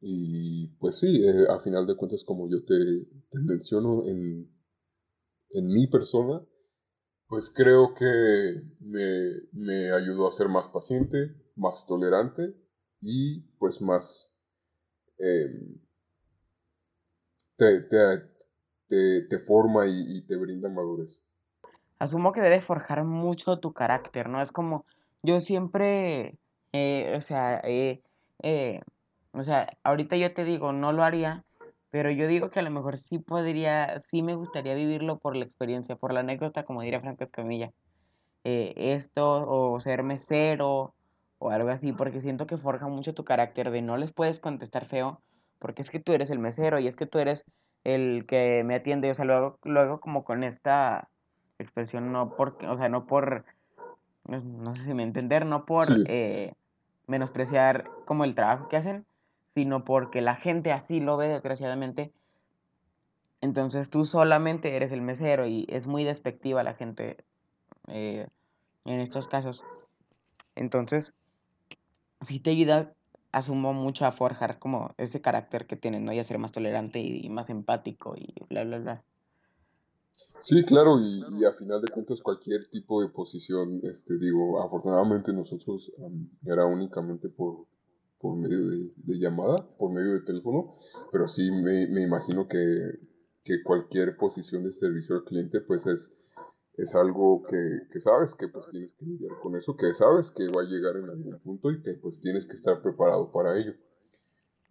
Y pues sí, eh, a final de cuentas, como yo te, menciono en, mi persona, pues creo que me, ayudó a ser más paciente, más tolerante y pues más... Em, te, forma y, te brinda madurez. Asumo que debe forjar mucho tu carácter, ¿no? Es como, yo siempre, eh, o sea, eh, o sea, ahorita yo te digo, no lo haría, pero yo digo que a lo mejor sí podría, sí me gustaría vivirlo por la experiencia, por la anécdota, como diría Franco Escamilla. Eh, esto, o ser mesero, o algo así, porque siento que forja mucho tu carácter de no les puedes contestar feo, porque es que tú eres el mesero y es que tú eres el que me atiende, o sea, luego, luego como con esta expresión, no por, o sea, no por, no, sé si me entender, no por eh, menospreciar como el trabajo que hacen, sino porque la gente así lo ve, desgraciadamente. Entonces tú solamente eres el mesero y es muy despectiva la gente eh, en estos casos. Entonces, sí te ayuda, asumo mucho a forjar como ese carácter que tienes, ¿no? Y a ser más tolerante y, más empático y bla, bla, bla. Sí, claro, y, a final de cuentas cualquier tipo de posición, este, digo, afortunadamente nosotros era únicamente por, por medio de, llamada, por medio de teléfono, pero sí me, me imagino que, que, cualquier posición de servicio al cliente pues es, es algo que, que, sabes que pues tienes que lidiar con eso, que sabes que va a llegar en algún punto y que pues tienes que estar preparado para ello.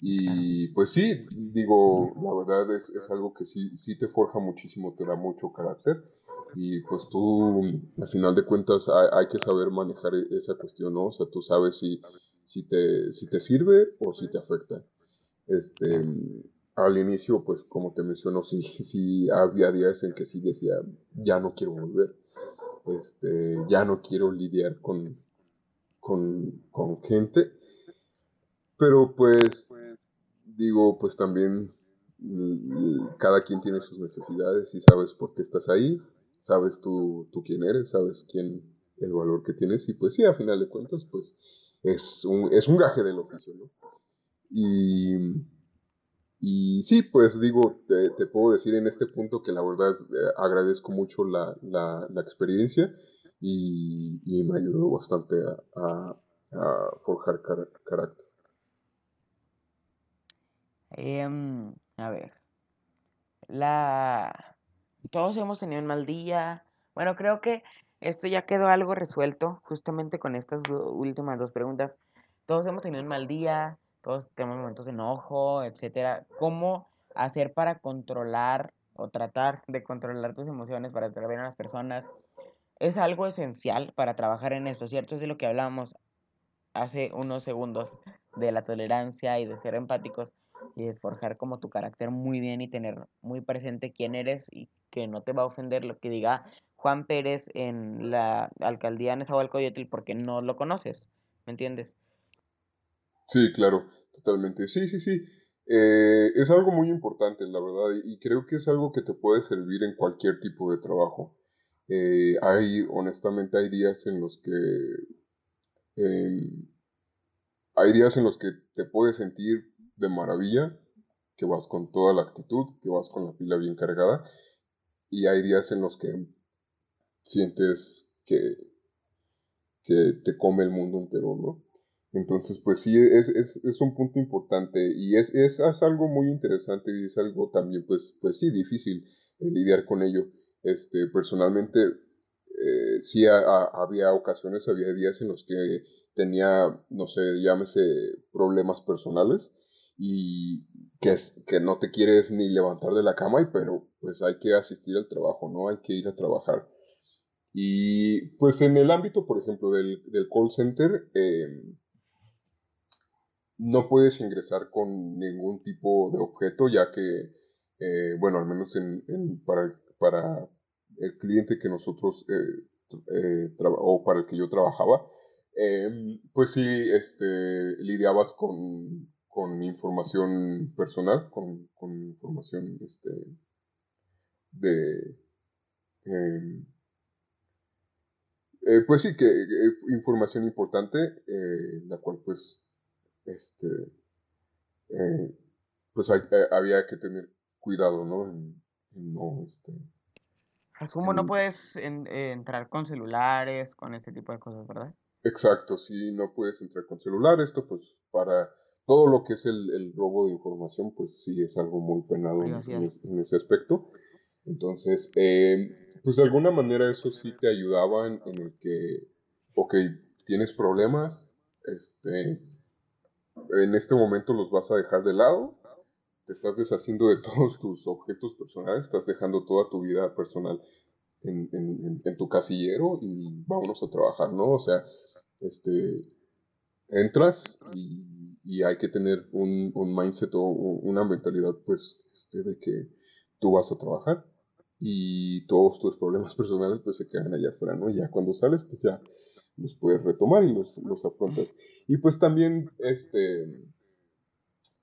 Y pues sí, digo, la verdad es, es algo que sí, sí te forja muchísimo, te da mucho carácter y pues tú, al final de cuentas, hay, hay, que saber manejar e, esa cuestión, ¿no? O sea, tú sabes si si te, si te sirve o si te afecta. Este, al inicio, pues como te menciono, <laughs> sí, sí había días en que sí decía, ya no quiero volver, este, ya no quiero lidiar con, con, con gente. Pero pues, digo, pues también mm, cada quien tiene sus necesidades y sabes por qué estás ahí, sabes tú, tú quién eres, sabes quién, el valor que tienes y pues sí, a final de cuentas, pues es un, es un gaje del oficio, ¿no? Y, y sí, pues digo, te, puedo decir en este punto que la verdad eh, agradezco mucho la, la, la experiencia y, y, me ayudó bastante a, forjar carácter. Em, a ver, la... Todos hemos tenido un mal día. Bueno, creo que esto ya quedó algo resuelto justamente con estas últimas dos preguntas. Todos hemos tenido un mal día, todos tenemos momentos de enojo, etcétera. ¿Cómo hacer para controlar o tratar de controlar tus emociones para tratar bien a las personas? Es algo esencial para trabajar en esto, ¿cierto? Es de lo que hablábamos hace unos segundos, de la tolerancia y de ser empáticos y de forjar como tu carácter muy bien y tener muy presente quién eres y que no te va a ofender lo que diga Juan Pérez en la alcaldía de Nezahualcóyotl porque no lo conoces, ¿me entiendes? Sí, claro, totalmente. Sí, sí, sí. Eh, es algo muy importante, la verdad, y creo que es algo que te puede servir en cualquier tipo de trabajo. Eh, hay, honestamente, hay días en los que... Em, hay días en los que te puedes sentir de maravilla, que vas con toda la actitud, que vas con la pila bien cargada, y hay días en los que sientes que, que te come el mundo entero, ¿no? Entonces, pues sí, es, es, es un punto importante y es, es, es, algo muy interesante y es algo también, pues, pues sí, difícil eh, lidiar con ello. Este, personalmente, eh, sí había ocasiones, había días en los que tenía, no sé, llámese problemas personales y que, que no te quieres ni levantar de la cama, y, pero pues hay que asistir al trabajo, ¿no? Hay que ir a trabajar. Y pues en el ámbito, por ejemplo, del, call center, em, no puedes ingresar con ningún tipo de objeto, ya que, eh, bueno, al menos en, para, para, el cliente que nosotros, eh, eh, o para el que yo trabajaba, em, pues sí, este, lidiabas con, con información personal, con, con información este, de... Em, pues sí, que información importante, la cual pues, este, pues había que tener cuidado, ¿no? no, este... Asumo no puedes entrar con celulares, con este tipo de cosas, ¿verdad? Exacto, sí, no puedes entrar con celular. Esto pues para todo lo que es el, robo de información, pues sí es algo muy penado en, ese aspecto. Entonces, pues de alguna manera eso sí te ayudaba en, el que, ok, tienes problemas, este, en este momento los vas a dejar de lado, te estás deshaciendo de <laughs> todos tus objetos personales, estás dejando toda tu vida personal en, en, tu casillero y vámonos a trabajar, ¿no? O sea, este, entras y, hay que tener un, un mindset o una mentalidad, pues, este, de que tú vas a trabajar y todos tus problemas <laughs> personales pues se quedan allá afuera, ¿no? Y ya cuando sales pues ya los puedes retomar y los, los afrontas. Y pues también, este,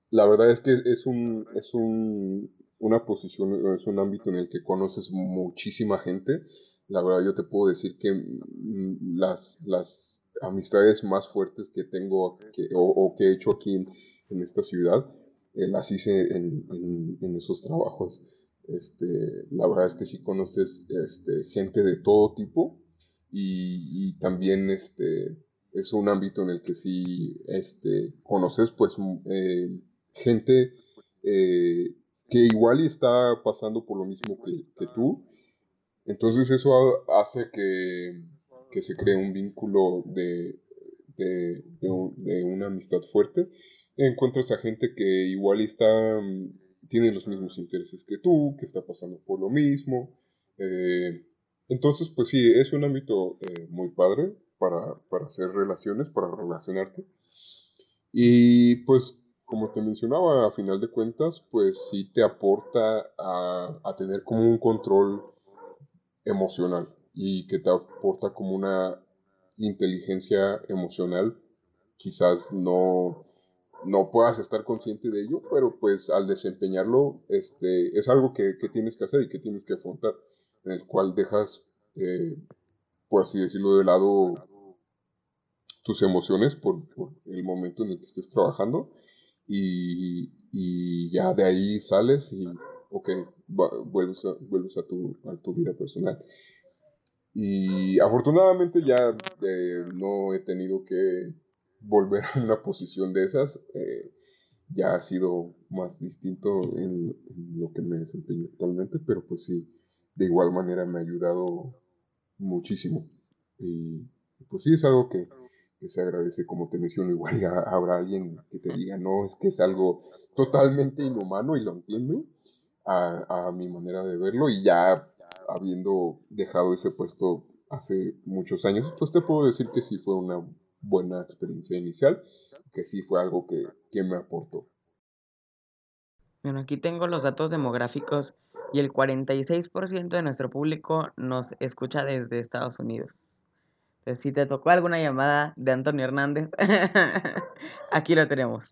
la verdad es que es un, es un, una posición, es un ámbito en el que conoces muchísima gente. La verdad yo te puedo decir que mm, las, las amistades más fuertes que tengo que, o, que he hecho aquí en, en esta ciudad, eh, las hice en, en, en esos trabajos. Este, la verdad es que sí conoces este, gente de todo tipo y, también este, es un ámbito en el que sí este, conoces pues eh, gente eh, que igual está pasando por lo mismo que, tú. Entonces eso hace que, se cree un vínculo de, de, de una amistad fuerte. Encuentras a gente que igual está tiene los mismos intereses que tú, que está pasando por lo mismo. Eh, entonces, pues sí, es un ámbito eh, muy padre para, para, hacer relaciones, para relacionarte. Y pues, como te mencionaba, a final de cuentas, pues sí te aporta a, a tener como un control emocional y que te aporta como una inteligencia emocional, quizás no no puedas estar consciente de ello, pero pues al desempeñarlo este, es algo que, tienes que hacer y que tienes que afrontar, en el cual dejas, eh, por así decirlo, de lado tus emociones por, el momento en el que estés trabajando y, ya de ahí sales y, ok, vuelves, a, vuelves a, tu, a tu vida personal. Y afortunadamente ya eh, no he tenido que volver a una posición de esas. Eh, ya ha sido más distinto en, lo que me desempeño actualmente, pero pues sí, de igual manera me ha ayudado muchísimo. Y pues sí, es algo que, se agradece, como te menciono, igual ya habrá alguien que te diga, no, es que es algo totalmente inhumano y lo entiendo a, a mi manera de verlo y ya habiendo dejado ese puesto hace muchos años, pues te puedo decir que sí fue una buena experiencia inicial, que sí fue algo que, que me aportó. Bueno, aquí tengo los datos demográficos y el 46% de nuestro público nos escucha desde Estados Unidos. Entonces, si te tocó alguna llamada de Antonio Hernández, <laughs> aquí lo tenemos.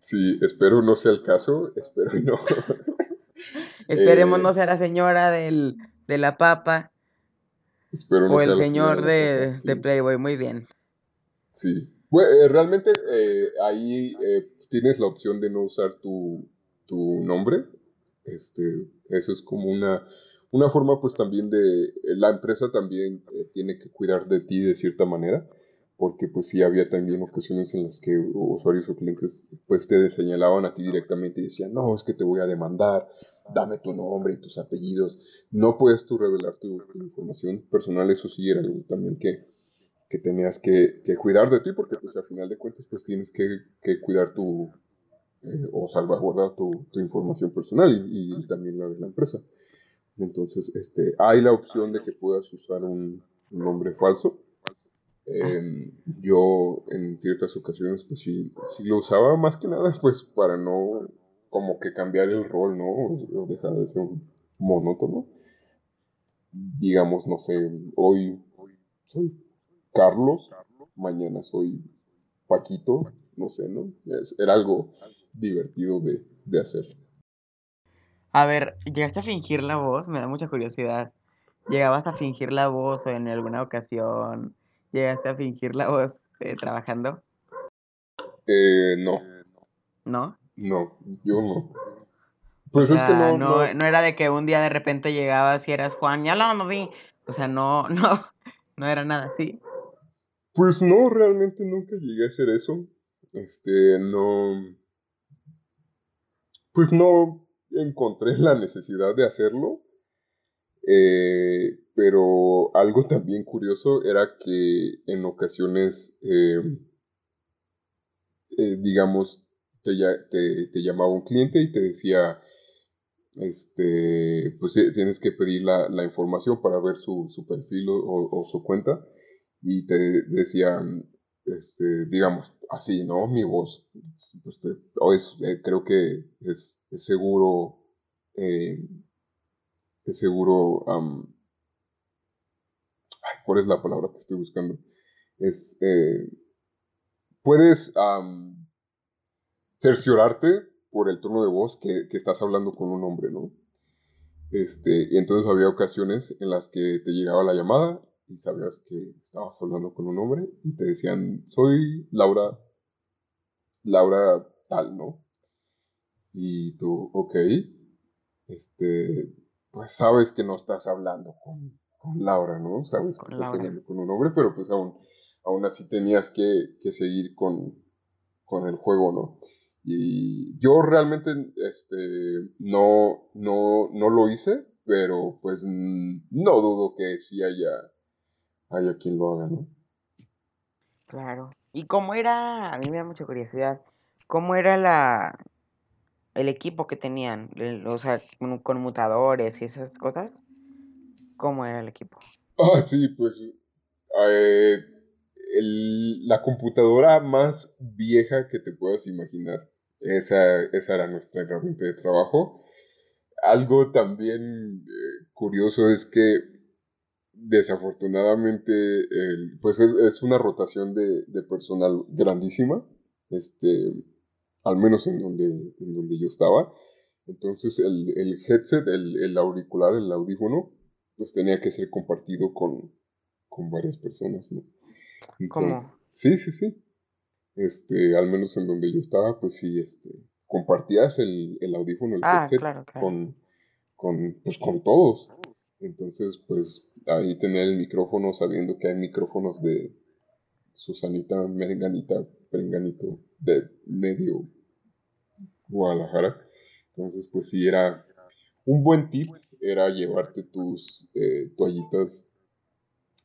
Sí, espero no sea el caso, espero no. <laughs> Esperemos no eh, sea la señora del, de la papa. Espero no o el señor de, de, Playboy, muy bien. Sí. Eh, realmente eh, ahí tienes la opción de no usar tu, tu nombre. Este, eso es como una, una forma pues también de, la empresa también tiene que cuidar de ti de cierta manera porque pues sí había también ocasiones en las que usuarios o clientes pues te señalaban a ti directamente y decían, no, es que te voy a demandar, dame tu nombre y tus apellidos, no puedes tú revelar tu, información personal, eso sí era algo también que, que tenías que, cuidar de ti porque pues al final de cuentas pues tienes que cuidar tu eh, o salvaguardar tu, tu información personal y, y, también la de la empresa. Entonces, este, hay la opción de que puedas usar un nombre falso Em, yo en ciertas ocasiones pues sí, lo usaba más que nada pues para no como que cambiar el rol, ¿no? O dejar de ser un monótono. Digamos, no sé, hoy soy Carlos, mañana soy Paquito, no sé, ¿no? era algo divertido de, de hacer. A ver, ¿llegaste a fingir la voz? Me da mucha curiosidad. ¿Llegabas a fingir la voz o en alguna ocasión ¿Llegaste a fingir la voz eh, trabajando? Eh, no. ¿No? No, yo no. Pues es que no, no, no, era de que un día de repente llegabas y eras Juan, ya lo vi. O sea, no, <laughs> no, no era nada así. Pues no, realmente nunca llegué a hacer eso. Este, no. Pues no encontré la necesidad de hacerlo. Eh, pero algo también curioso era que en ocasiones, eh, eh, digamos, te, llamaba un cliente y te decía, este, pues tienes que pedir la, información para ver su, perfil o, su cuenta y te decían, este, digamos, así, ¿no? Mi voz, pues creo que es, seguro seguro, ¿cuál es la palabra que estoy buscando? Es, eh, puedes cerciorarte por el tono de voz que, estás hablando con un hombre, ¿no? Este, y entonces había ocasiones en las que te llegaba la llamada y sabías que estabas hablando con un hombre y te decían, soy Laura, Laura tal, ¿no? Y tú, ok, este, pues sabes que no estás hablando con, Laura, ¿no? Sabes que estás hablando con un hombre, pero pues aún, aún así tenías que, seguir con, el juego, ¿no? Y yo realmente este, no, no, no lo hice, pero pues no dudo que sí haya, haya quien lo haga, ¿no? Claro. ¿Y cómo era? A mí me da mucha curiosidad. ¿Cómo era la, el equipo que tenían, o sea, con conmutadores y esas cosas, ¿cómo era el equipo? Ah, sí, pues eh, la computadora más vieja que te puedas imaginar. Esa, esa era nuestra herramienta de trabajo. Algo también eh, curioso es que desafortunadamente pues es, una rotación de, de, personal grandísima. Este, al menos en donde, en donde yo estaba. Entonces el, el headset, el, el, auricular, el audífono, pues tenía que ser compartido con, con varias personas, ¿no? ¿Cómo? Sí, sí, sí. Este, al menos en donde yo estaba, pues sí, este, compartías el, el audífono, el Ah, headset claro, claro. con, con, pues, con todos. Entonces, pues ahí tenía el micrófono sabiendo que hay micrófonos de Susanita, Merenganita, Perenganito, de medio Guadalajara. Entonces, pues sí, era un buen tip, era llevarte tus eh, toallitas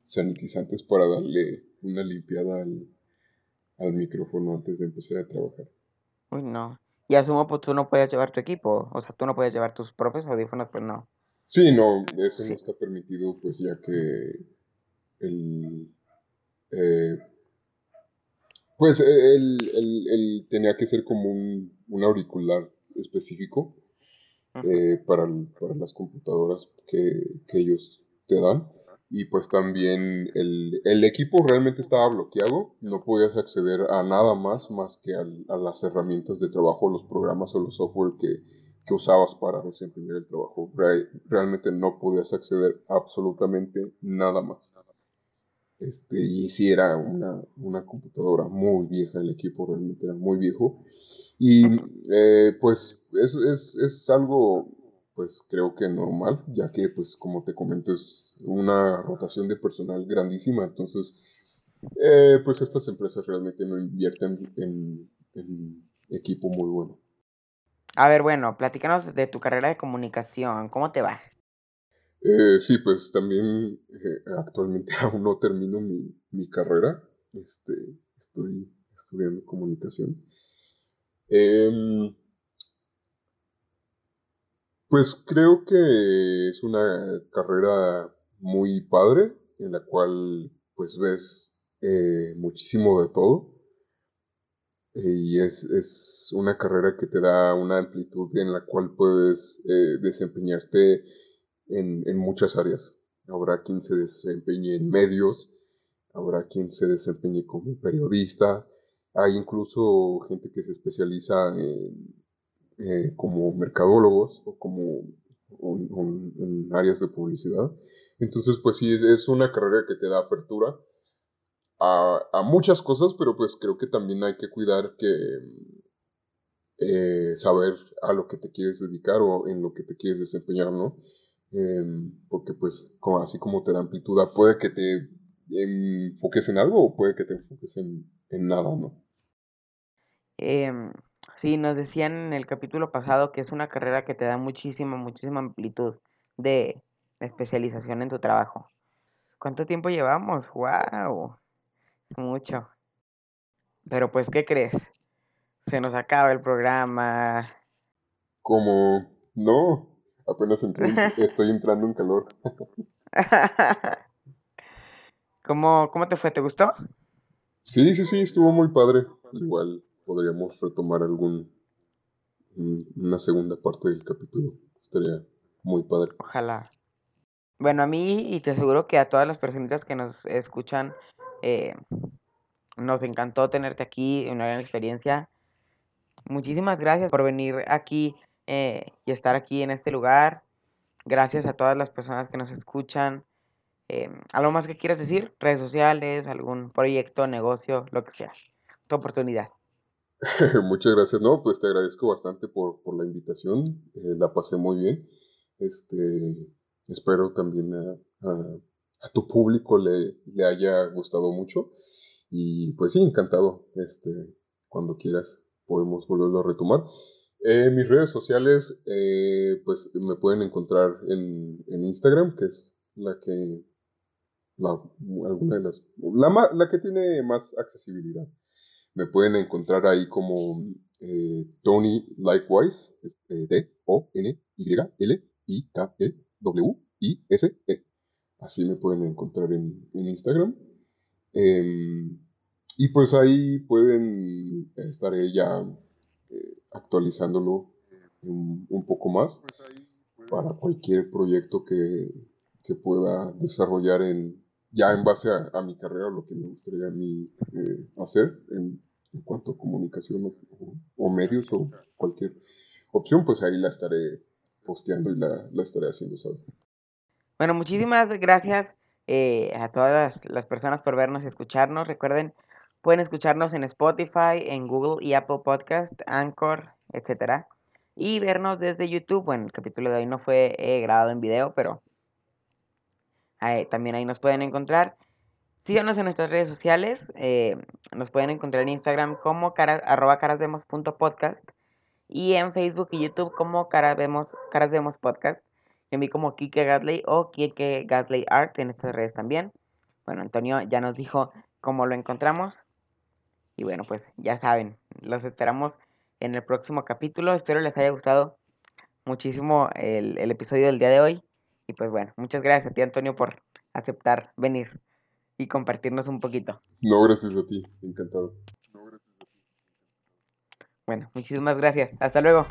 sanitizantes para darle una limpiada al, al micrófono antes de empezar a trabajar. Uy, no. Y asumo, pues tú no puedes llevar tu equipo. O sea, tú no puedes llevar tus propios audífonos, pues no. Sí, no, eso no está permitido, pues ya que el... eh, pues él, él- él tenía que ser como un, un auricular específico eh, para, para las computadoras que, que ellos te dan. Y pues también el, el equipo realmente estaba bloqueado, no podías acceder a nada más más que al- a las herramientas de trabajo, los programas o los software que, que usabas para desempeñar el trabajo. Re- realmente no podías acceder absolutamente nada más. Este, y si era una, una computadora muy vieja, el equipo realmente era muy viejo. Y eh, pues es, es, es algo, pues creo que normal, ya que pues como te comento es una rotación de personal grandísima, entonces eh, pues estas empresas realmente no invierten en, en equipo muy bueno. A ver, bueno, platícanos de tu carrera de comunicación. ¿Cómo te va? Eh, sí, pues también eh, actualmente <laughs> aún no termino mi, mi carrera, este, estoy estudiando comunicación. Em, Pues creo que es una carrera muy padre, en la cual pues ves eh, muchísimo de todo. Y es, es una carrera que te da una amplitud en la cual puedes eh, desempeñarte en, en muchas áreas. Habrá quien se desempeñe en medios, habrá quien se desempeñe como periodista, hay incluso gente que se especializa en eh, como mercadólogos o como en áreas de publicidad. Entonces, pues sí, es, es una carrera que te da apertura a, muchas cosas, pero pues creo que también hay que cuidar que eh, saber a lo que te quieres dedicar o en lo que te quieres desempeñar, ¿no? Em, porque pues como, así como te da amplitud, puede que te enfoques en algo o puede que te enfoques en, en nada, ¿no? Em, sí, nos decían en el capítulo pasado que es una carrera que te da muchísima, muchísima amplitud de especialización en tu trabajo. ¿Cuánto tiempo llevamos? ¡Wow! Mucho. Pero pues, ¿qué crees? Se nos acaba el programa. Como, no, apenas entré en- <laughs> estoy entrando en calor. <laughs> ¿Cómo, cómo te fue? ¿Te gustó? Sí, sí, sí, estuvo muy padre. Igual podríamos retomar algún, un- una segunda parte del capítulo. Estaría muy padre. Ojalá. Bueno, a mí y te aseguro que a todas las personitas que nos escuchan, eh, nos encantó tenerte aquí, una gran experiencia. Muchísimas gracias por venir aquí eh, y estar aquí en este lugar. Gracias a todas las personas que nos escuchan. Eh, ¿Algo más que quieras decir? Redes sociales, algún proyecto, negocio, lo que sea. Tu oportunidad. <laughs> Muchas gracias. No, pues te agradezco bastante por, la invitación. la pasé muy bien. Este, espero también a- a tu público le, le haya gustado mucho. Y pues sí, encantado. Este, cuando quieras podemos volverlo a retomar. Eh, mis redes sociales, eh, pues me pueden encontrar en, en Instagram, que es la que, la, alguna de las, la, la que tiene más accesibilidad. Me pueden encontrar ahí como eh, Tony Likewise, es, eh, D-O-N-Y-L-I-K-E-W-I-S-E. Así me pueden encontrar en, en Instagram. Em, y pues ahí pueden, estaré ya eh, actualizándolo un, un poco más para cualquier proyecto que, que pueda desarrollar en, ya en base a, a mi carrera, lo que me gustaría a mí eh, hacer en, en cuanto a comunicación o, medios o cualquier opción, pues ahí la estaré posteando y la, la estaré haciendo saber. Bueno, muchísimas gracias eh, a todas las, personas por vernos y escucharnos. Recuerden, pueden escucharnos en Spotify, en Google y Apple Podcast, Anchor, etcétera. Y vernos desde YouTube. Bueno, el capítulo de hoy no fue eh, grabado en video, pero también ahí nos pueden encontrar. Síganos en nuestras redes sociales. Eh, nos pueden encontrar en Instagram como cara, arroba carasvemos.podcast y en Facebook y YouTube como carasvemos, carasvemos podcast. A mí como Kike Gasley o Kike Gasley Art en estas redes también. Bueno, Antonio ya nos dijo cómo lo encontramos. Y bueno, pues ya saben, los esperamos en el próximo capítulo. Espero les haya gustado muchísimo el, el episodio del día de hoy. Y pues bueno, muchas gracias a ti Antonio por aceptar venir y compartirnos un poquito. No, gracias a ti, encantado. Bueno, muchísimas gracias. Hasta luego.